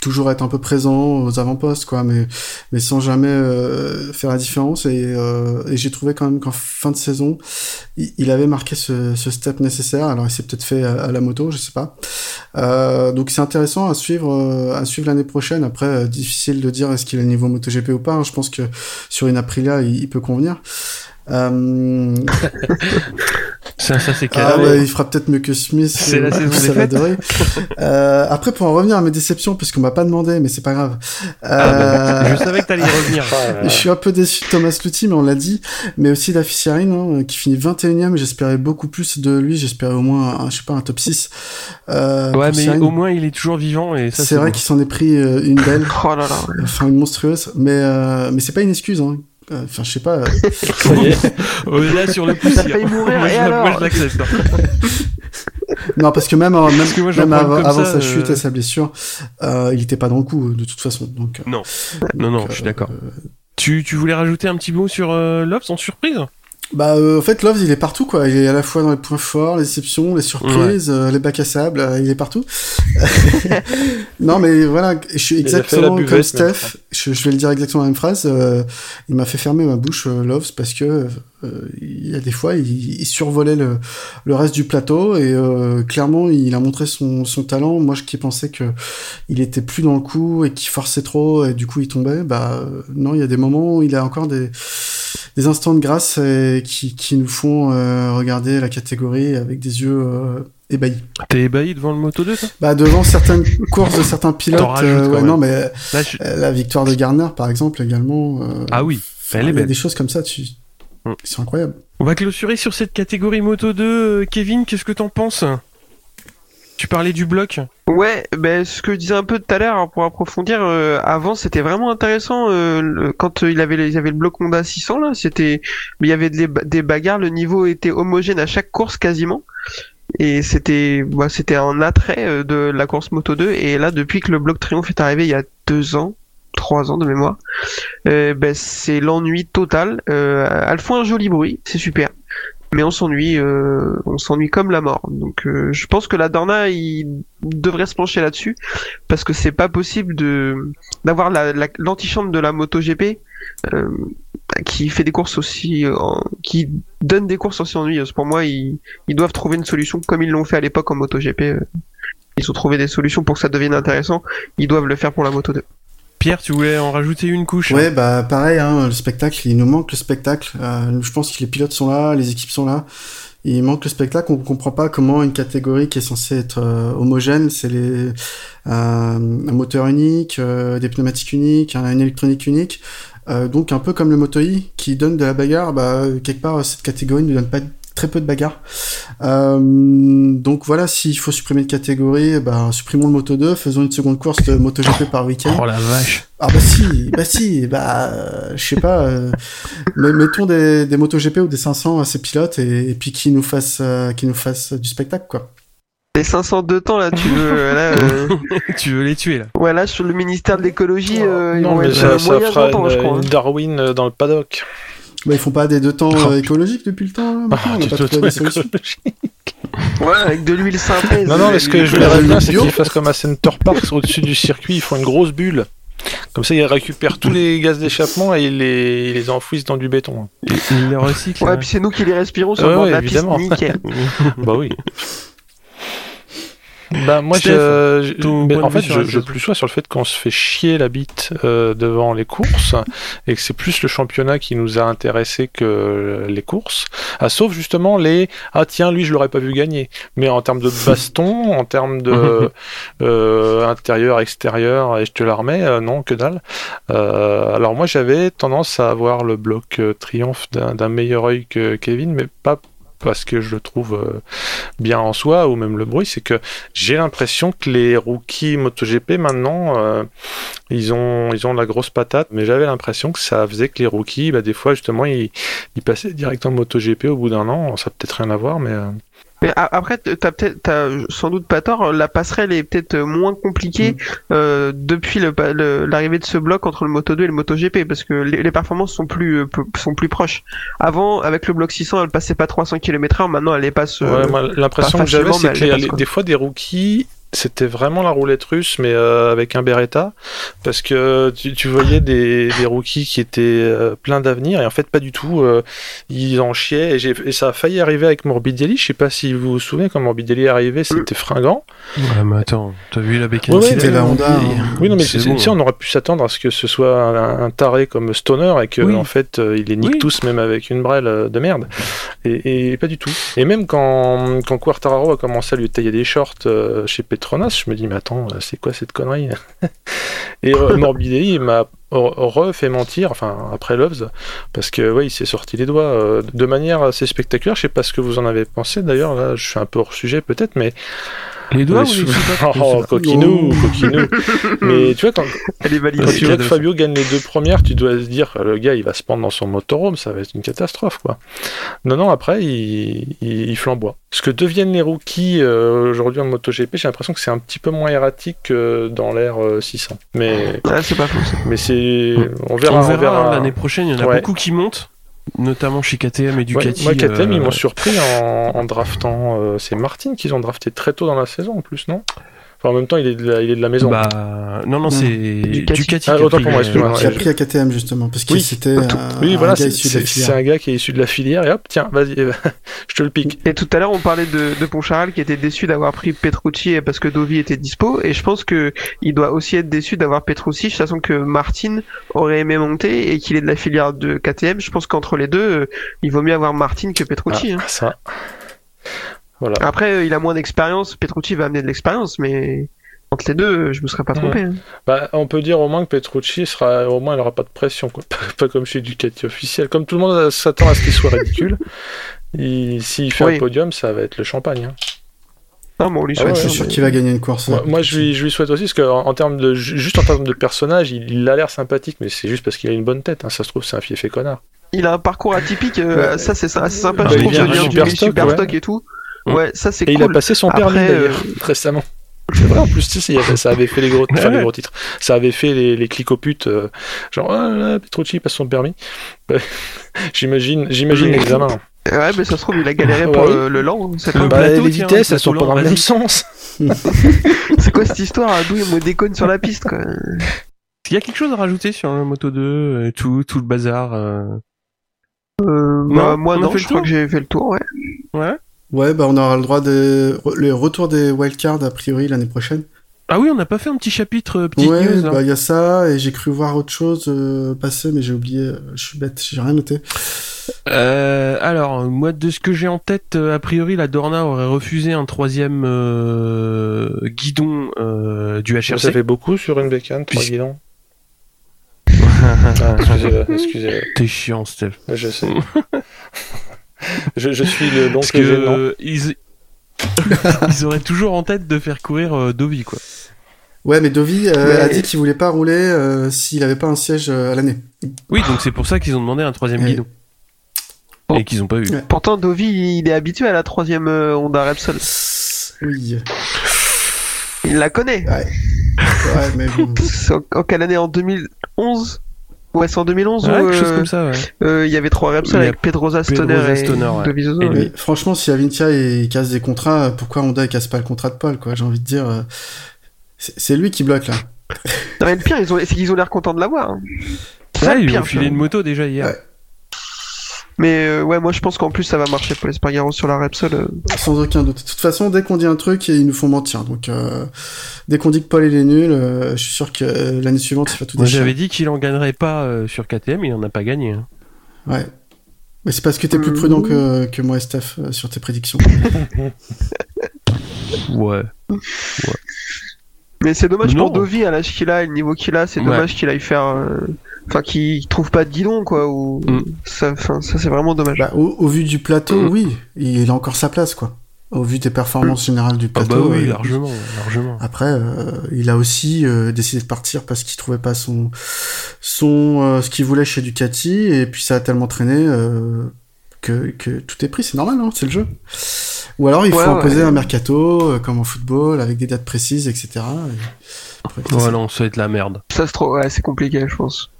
toujours être un peu présent aux avant-postes, quoi, mais mais sans jamais euh, faire la différence. Et, euh, et j'ai trouvé quand même qu'en fin de saison, il, avait marqué ce, ce step nécessaire. Alors il s'est peut-être fait à, la moto, je sais pas. Euh, donc c'est intéressant à suivre, euh, à suivre l'année prochaine. Après, euh, difficile de dire est-ce qu'il le niveau MotoGP ou pas. hein. Je pense que sur une Aprilia, il, il peut convenir. Euh, Ça, ça c'est ah ouais, il fera peut-être mieux que Smith. C'est euh, la saison ça des adorer. Euh, après, pour en revenir à mes déceptions, parce qu'on m'a pas demandé, mais c'est pas grave. Ah, bah, Euh, je savais que t'allais y revenir. Je suis un peu déçu de Thomas Luthi, mais on l'a dit. Mais aussi d'Afficiarine, hein, qui finit 21ème. J'espérais beaucoup plus de lui. J'espérais au moins, un, je sais pas, un top 6. Euh, Ouais, mais Sirine. au moins il est toujours vivant et ça c'est vrai bon. qu'il s'en est pris euh, une belle, Oh là là. enfin une monstrueuse. Mais, euh, mais c'est pas une excuse. Hein. Euh, Enfin, je sais pas. euh, Ça y est. Là sur le pouce, Il a failli mourir, moi, et je, alors moi je l'accepte. hein. Non, parce que même, avant- même, que moi, j'en même parle avant, ça, sa euh, chute et sa blessure, euh, il était pas dans le coup, de toute façon. Donc, euh, Non, non, non, je suis euh, d'accord. Tu, tu voulais rajouter un petit mot sur euh, Love sans surprise? Bah, euh, en fait, Love, il est partout, quoi. Il est à la fois dans les points forts, les déceptions, les surprises, euh, les bacs à sable, euh, il est partout. non, mais voilà, je suis exactement buvette, comme Steph. Je, je vais le dire exactement la même phrase. euh, il m'a fait fermer ma bouche, euh, Loves, parce que euh, il y a des fois, il, il survolait le, le reste du plateau et euh, clairement, il a montré son, son talent. Moi, je qui pensais que il était plus dans le coup et qu'il forçait trop et du coup il tombait. Bah non, il y a des moments où il a encore des des instants de grâce euh, qui, qui nous font euh, regarder la catégorie avec des yeux euh, ébahis. T'es ébahi devant le Moto 2 toi? Bah devant certaines courses de certains pilotes, euh, ouais, non mais Là, je- la victoire de Garner par exemple également. euh, Ah oui, elle est belle. des choses comme ça, tu... Mm. c'est incroyable. On va clôturer sur cette catégorie Moto 2. Euh, Kevin, qu'est-ce que t'en penses? Tu parlais du bloc Ouais, ben ce que je disais un peu tout à l'heure alors, pour approfondir, euh, avant c'était vraiment intéressant euh, quand euh, il avait il y avait le bloc Honda 600 là, c'était il y avait des, ba- des bagarres, le niveau était homogène à chaque course quasiment. Et c'était bah, c'était un attrait de la course Moto 2 et là depuis que le bloc Triomphe est arrivé il y a deux ans, trois ans de mémoire, ben c'est l'ennui total. Euh, elles font un joli bruit, c'est super mais on s'ennuie, euh, on s'ennuie comme la mort. Donc euh, je pense que la Dorna il devrait se pencher là-dessus parce que c'est pas possible de d'avoir la, la- l'antichambre de la MotoGP euh, qui fait des courses aussi, qui donne des courses aussi ennuyeuses. Pour moi, ils, ils doivent trouver une solution comme ils l'ont fait à l'époque en MotoGP. euh. Ils ont trouvé des solutions pour que ça devienne intéressant. Ils doivent le faire pour la Moto 2. Pierre, tu voulais en rajouter une couche Ouais, bah pareil, hein, le spectacle, il nous manque le spectacle. Euh, je pense que les pilotes sont là, les équipes sont là. Il manque le spectacle. On comprend pas comment une catégorie qui est censée être euh, homogène, c'est les euh, un moteur unique, euh, des pneumatiques uniques, une électronique unique. donc un peu comme le Moto E qui donne de la bagarre, bah, quelque part cette catégorie ne donne pas très peu de bagarres. donc voilà, s'il faut supprimer une catégorie, bah, supprimons le Moto 2, faisons une seconde course de MotoGP par week-end. Oh la vache. Ah bah si, bah si, bah je sais pas, euh, mettons des, des MotoGP ou des 500 à ces pilotes et, puis qu'ils nous fassent, euh, qu'ils nous fassent du spectacle quoi. Les 500 de temps là, tu veux là, euh, tu veux les tuer là. Ouais là sur le ministère de l'écologie, ils non vont mais être, ça, ça fera je crois. hein. une Darwin dans le paddock. Bah ils font pas des deux temps Oh, euh, écologiques depuis le temps là, maintenant, on pas te trouvé des solutions. Ouais, avec de l'huile synthèse. Non, non, mais ce que je verrais bien, c'est qu'ils fassent comme à Center Park, au-dessus du circuit, ils font une grosse bulle. Comme ça, ils récupèrent tous les gaz d'échappement et ils les, ils les enfouissent dans du béton. Il les recycle. Ouais, puis c'est nous qui les respirons sur Ouais, le bord de ouais, la évidemment. piste, nickel. bah oui. Bah moi Steph, je, je- en fait je, je plus sois sur le fait qu'on se fait chier la bite euh, devant les courses et que c'est plus le championnat qui nous a intéressé que les courses. Ah sauf justement les ah tiens lui je l'aurais pas vu gagner. Mais en termes de baston en termes de euh, intérieur extérieur et je te la remets euh, non que dalle. Euh, alors moi j'avais tendance à avoir le bloc euh, triomphe d'un d'un meilleur œil que Kevin mais pas parce que je le trouve euh, bien en soi ou même le bruit, c'est que j'ai l'impression que les rookies MotoGP maintenant, euh, ils ont ils ont la grosse patate, mais j'avais l'impression que ça faisait que les rookies, bah, des fois justement, ils, ils passaient direct en MotoGP au bout d'un an. Ça peut-être rien à voir, mais euh, Mais a- après, t'as peut-être, t'as sans doute pas tort. La passerelle est peut-être moins compliquée euh, depuis le pa- le- l'arrivée de ce bloc entre le Moto 2 et le Moto GP parce que les, les performances sont plus euh, sont plus proches. Avant, avec le bloc 600, elle passait pas 300 km/h. Maintenant, elle les passe. euh, ouais, moi, l'impression que j'avais, c'est les- dépasse, quoi. des fois des rookies. C'était vraiment la roulette russe, mais euh, avec un Beretta, parce que tu, tu voyais des, des rookies qui étaient euh, pleins d'avenir, et en fait pas du tout. euh, ils en chiaient, et, ça a failli arriver avec Morbidelli. Je sais pas si vous vous souvenez quand Morbidelli est arrivé, c'était fringant. Ouais, mais attends, t'as vu la bécane Ouais, C'était la Honda. hein. Oui, non, mais c'est c'est- bon. tu sais, on aurait pu s'attendre à ce que ce soit un, un taré comme Stoner et que Oui. en fait euh, il les nique Oui. tous, même avec une brêle de merde. Et, et pas du tout. Et même quand, quand Quartararo a commencé à lui tailler des shorts euh, chez Je me dis, mais attends, euh, c'est quoi cette connerie Et euh, Morbidelli m'a re- refait mentir, enfin après Loves, parce que ouais, il s'est sorti les doigts euh, de manière assez spectaculaire. Je sais pas ce que vous en avez pensé d'ailleurs. Là, je suis un peu hors sujet peut-être, mais Les doigts ou les soupapes Oh, coquinou, coquinou. Mais tu vois, quand, Elle est validée. quand tu vois que Fabio gagne les deux premières, tu dois se dire, le gars, il va se prendre dans son motorhome, ça va être une catastrophe, quoi. Non, non, après, il, il, il flamboie. Ce que deviennent les rookies euh, aujourd'hui en MotoGP, j'ai l'impression que c'est un petit peu moins erratique que dans l'ère euh, 600. Mais, Ouais, c'est pas faux. ça. mais c'est, on verra, On verra, verra. hein, l'année prochaine, il y en a Ouais. beaucoup qui montent, notamment chez KTM et Ouais, Ducati. moi, KTM, euh, ils m'ont surpris en, en draftant. euh, c'est Martin qu'ils ont drafté très tôt dans la saison, en plus, non? Enfin, en même temps, il est de la, il est de la maison. Bah, non, non, c'est Ducati. Ducati. Ah, qui a autant pris, pour moi, excuse-moi. Qui a pris à KTM justement, parce que Oui, c'était un, Oui, un voilà, gars c'est issu de la c'est- filière. c'est un gars qui est issu de la filière et hop, tiens, vas-y, je te le pique. Et tout à l'heure, on parlait de, de Poncharal qui était déçu d'avoir pris Petrucci parce que Dovi était dispo. Et je pense que il doit aussi être déçu d'avoir Petrucci, sachant que Martin aurait aimé monter et qu'il est de la filière de KTM. Je pense qu'entre les deux, euh, il vaut mieux avoir Martin que Petrucci. hein. Ah, ça. Voilà. Après, euh, il a moins d'expérience. Petrucci va amener de l'expérience, mais entre les deux, je me serais pas trompé. hein. Bah, on peut dire au moins que Petrucci sera, au moins, il n'aura pas de pression, quoi. Pas, comme chez Ducati officiel. Comme tout le monde s'attend à ce qu'il soit ridicule. il- S'il fait Oui. un podium, ça va être le champagne. hein. Non, mais on lui Ah souhaite. ouais, Je hein, suis sûr mais- qu'il va gagner une course. Moi, moi, je, lui, je lui souhaite aussi, parce que en, en termes de, ju- juste en termes de personnage, il, il a l'air sympathique, mais c'est juste parce qu'il a une bonne tête. hein. Ça se trouve, c'est un fiefé connard. Il a un parcours atypique. euh, Ouais. ça, c'est assez sympa. Bah, je il trouve vient de du venir du Superstock, super ouais. stock et tout. Mm. Ouais, ça c'est Et il a cool. passé son permis d'ailleurs, récemment. C'est vrai, en plus, tu sais, ça avait fait les gros, enfin, Ouais. les gros titres. Ça avait fait les, les clics aux putes, euh, genre, ah, là, Petrucci passe son permis. Ouais. j'imagine, j'imagine l'examen. Ouais, mais ça se trouve, il a galéré Ouais, pour le, le lent. C'est Le pas- Bah, les tiens, vitesses, le elles sont pas dans le même sens. C'est quoi cette histoire D'où il me déconne sur la piste, quoi Il y a quelque chose à rajouter sur le Moto 2 et tout, tout le bazar. euh, Euh, Non, bah, moi on non, fait je crois que j'ai fait le tour, ouais. Ouais. Ouais, bah on aura le droit des le retour des wildcards a priori l'année prochaine. Ah oui, on n'a pas fait un petit chapitre euh, petite ouais, news. là. bah il y a ça et j'ai cru voir autre chose euh, passer, mais j'ai oublié. euh, Je suis bête, j'ai rien noté. Euh, alors, moi, de ce que j'ai en tête, euh, a priori, la Dorna aurait refusé un troisième euh, guidon euh, du Ça HRC. fait beaucoup sur une bécane, trois Puis- guidons. Ah, excusez-le, excusez-le. T'es chiant, Steph. Je sais. je, je suis le Parce gênant. ils... ils auraient toujours en tête de faire courir euh, Dovi, quoi. Ouais, mais Dovi euh, a dit qu'il voulait pas rouler euh, s'il avait pas un siège euh, à l'année. Oui, donc c'est pour ça qu'ils ont demandé un troisième guidon. Bon. Et qu'ils ont pas eu. Ouais. Pourtant, Dovi, il est habitué à la troisième euh, Honda Repsol. Oui. Il la connaît. Ouais, mais bon. En quelle année? En 2011 Ouais, c'est en 2011 Ouais, où quelque chose euh, comme ça, ouais. euh, il y avait trois Repsol avec Pedrosa Stoner Pedrosa et Stoner, ouais. Et. Mais franchement, si Avintia il casse des contrats, pourquoi Honda il casse pas le contrat de Paul, quoi J'ai envie de dire. euh, C'est lui qui bloque là. Non, mais le pire, ils ont, c'est qu'ils ont l'air contents de l'avoir. hein. Ouais, le ils lui pire, ont filé une moto déjà hier. Mais euh, ouais, moi je pense qu'en plus ça va marcher pour l'Espargaro sur la Repsol. euh. Sans aucun doute. De toute façon, dès qu'on dit un truc, ils nous font mentir. Donc, euh, dès qu'on dit que Paul il est nul, euh, je suis sûr que euh, l'année suivante, il va tout Moi, déchirer. j'avais dit qu'il en gagnerait pas euh, sur KTM, il en a pas gagné. hein. Ouais. Mais c'est parce que t'es plus Mmh. prudent que, que moi et Steph euh, sur tes prédictions. Ouais. Mais c'est dommage Non. pour Dovi à l'âge qu'il a et le niveau qu'il a, c'est Ouais. dommage qu'il aille faire. Enfin, qu'il trouve pas de guidon quoi. Ou... Mm. Ça, enfin, ça c'est vraiment dommage. Bah, au, au vu du plateau, Mm. oui, il a encore sa place, quoi. Au vu des performances générales du Ah plateau. bah oui, euh, largement, largement. Après, euh, il a aussi euh, décidé de partir parce qu'il trouvait pas son son euh, ce qu'il voulait chez Ducati et puis ça a tellement traîné euh, que, que tout est pris, c'est normal, hein, c'est le jeu. Ou alors il faut Ouais, imposer ouais. un mercato euh, comme en football avec des dates précises, etc. Et après, Ouais, ça- non, ça va être la merde. Ça se trouve, ouais, c'est compliqué, je pense.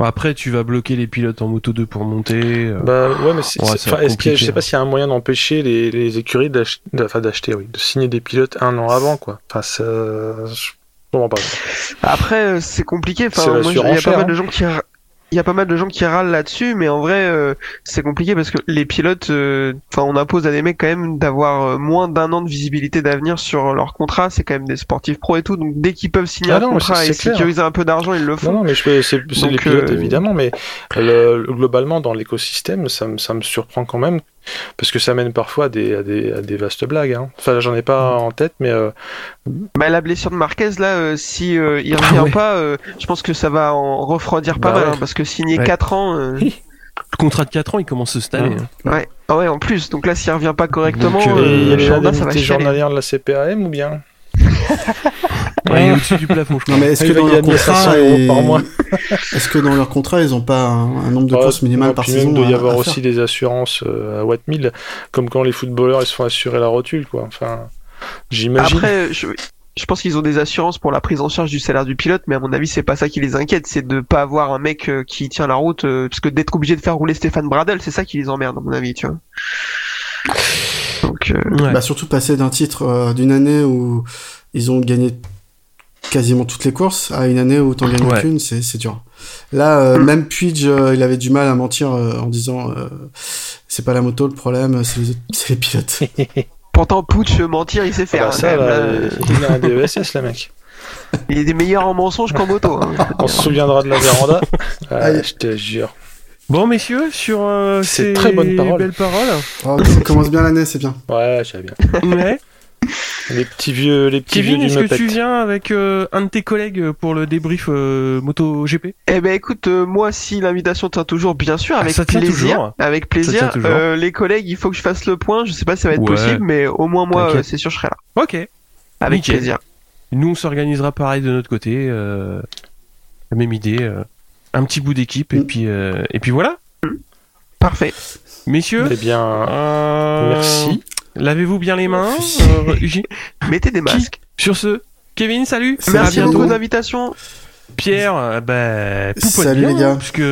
Après, tu vas bloquer les pilotes en moto 2 pour monter. euh, Bah ouais, mais c'est, Ouais, c'est- est-ce a- je sais pas hein. s'il y a un moyen d'empêcher les, les écuries d'ach- de- enfin, d'acheter, oui, de signer des pilotes un an avant, quoi. Enfin, ça, je comprends pas. Après, euh, c'est compliqué. Enfin, moi, il y a pas mal hein. de gens qui. Il y a pas mal de gens qui râlent là-dessus, mais en vrai, euh, c'est compliqué parce que les pilotes, euh, enfin, on impose à des mecs quand même d'avoir euh, moins d'un an de visibilité d'avenir sur leur contrat. C'est quand même des sportifs pro et tout, donc dès qu'ils peuvent signer Ah un non, mais contrat et clair. sécuriser un peu d'argent, ils le Non, font. non, mais je peux- c'est, les pilotes évidemment, mais le, le- globalement dans l'écosystème, ça, me- ça me surprend quand même parce que ça mène parfois à des, à des, à des vastes blagues. Hein. Enfin, j'en ai pas en tête, mais euh, Bah, la blessure de Marquez là, euh, si euh, il Ah revient ouais. pas, euh, je pense que ça va en refroidir pas Bah mal, ouais. hein, parce que signer Ouais. 4 ans, euh, Le contrat de 4 ans, il commence cette année. hein. ouais, ah ouais, en plus. Donc là, s'il revient pas correctement, Donc, euh, et il y a les ça va de la CPAM ou bien? Ouais, il est au-dessus du plafond, je crois. Non mais est-ce Ah, que il va dans leur gagner 500 contrat, euros et- par mois. est-ce que dans leur contrat ils ont pas un, un nombre de Ouais, courses minimales ouais, par saison il doit y avoir aussi des assurances euh, à Wattmill, comme quand les footballeurs ils se font assurer la rotule, quoi. Enfin, j'imagine. Après, je, je pense qu'ils ont des assurances pour la prise en charge du salaire du pilote, mais à mon avis, c'est pas ça qui les inquiète, c'est de pas avoir un mec euh, qui tient la route, euh, parce que d'être obligé de faire rouler Stéphane Bradel, c'est ça qui les emmerde, à mon avis, tu vois. Donc, euh, Ouais. Bah, surtout passer d'un titre euh, d'une année où ils ont gagné quasiment toutes les courses à une année où t'en gagnes Ouais. aucune, c'est c'est dur. Là, euh, même Puig, euh, il avait du mal à mentir euh, en disant euh, c'est pas la moto le problème, c'est les, c'est les pilotes. pourtant, euh, mentir, il sait Ah faire. bah hein, ça, même, là, là. il a un DESS, le mec. Il est des meilleurs en mensonges qu'en moto. hein. On se souviendra de la véranda. Ah, je te jure. Bon, messieurs, sur euh, C'est ces très bonne parole. belles paroles. Oh, ça commence bien l'année, c'est bien. Ouais, j'avais bien. Ouais. Les petits vieux, les petits Kevin, vieux est-ce que tu viens avec euh, un de tes collègues pour le débrief euh, Moto GP Eh ben écoute, euh, moi si l'invitation tient toujours, bien sûr, Ah, avec plaisir. toujours. Avec Ça plaisir. tient toujours. Euh, les collègues, il faut que je fasse le point. Je sais pas si ça va être Ouais. possible, mais au moins moi, euh, c'est sûr, je serai là. Ok. Avec Nickel. plaisir. Nous, on s'organisera pareil de notre côté. euh, la même idée. euh, un petit bout d'équipe et Mm. puis euh, et puis voilà. Parfait. Messieurs, Eh bien, euh, merci. Lavez-vous bien les mains. Euh, Mettez des masques. Sur ce, Kevin, salut. Merci à beaucoup d'invitation. Pierre, euh, bah, Salut, bien, les gars. hein, puisque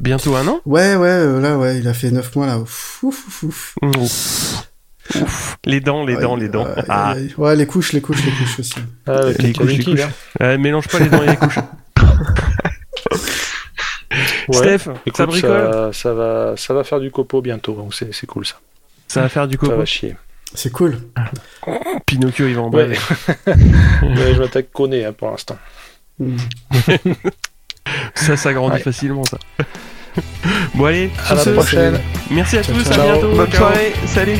bientôt un an. Ouais, ouais, euh, là, ouais, il a fait 9 mois là. Ouf, ouf, ouf, ouf. Ouf. Ouf. Les dents, les Ouais, dents, les dents. ouais, Ah, ouais, ouais, les couches, les couches, les couches aussi. Ah, les les couches, les couches. là. Euh, mélange pas les dents et les couches. Ouais. Steph, Écoute, ça bricole ça, ça va, ça va faire du copeau bientôt, donc c'est c'est cool ça. Ça va faire du Ça coco. va chier. C'est cool. Pinocchio, il va en Ouais. Mais je m'attaque Koné hein, pour l'instant. Ça, ça grandit Ouais. facilement, ça. bon, allez, À la ce, prochaine. merci à Ciao, tous, ciao. à bientôt. Bonne soirée, salut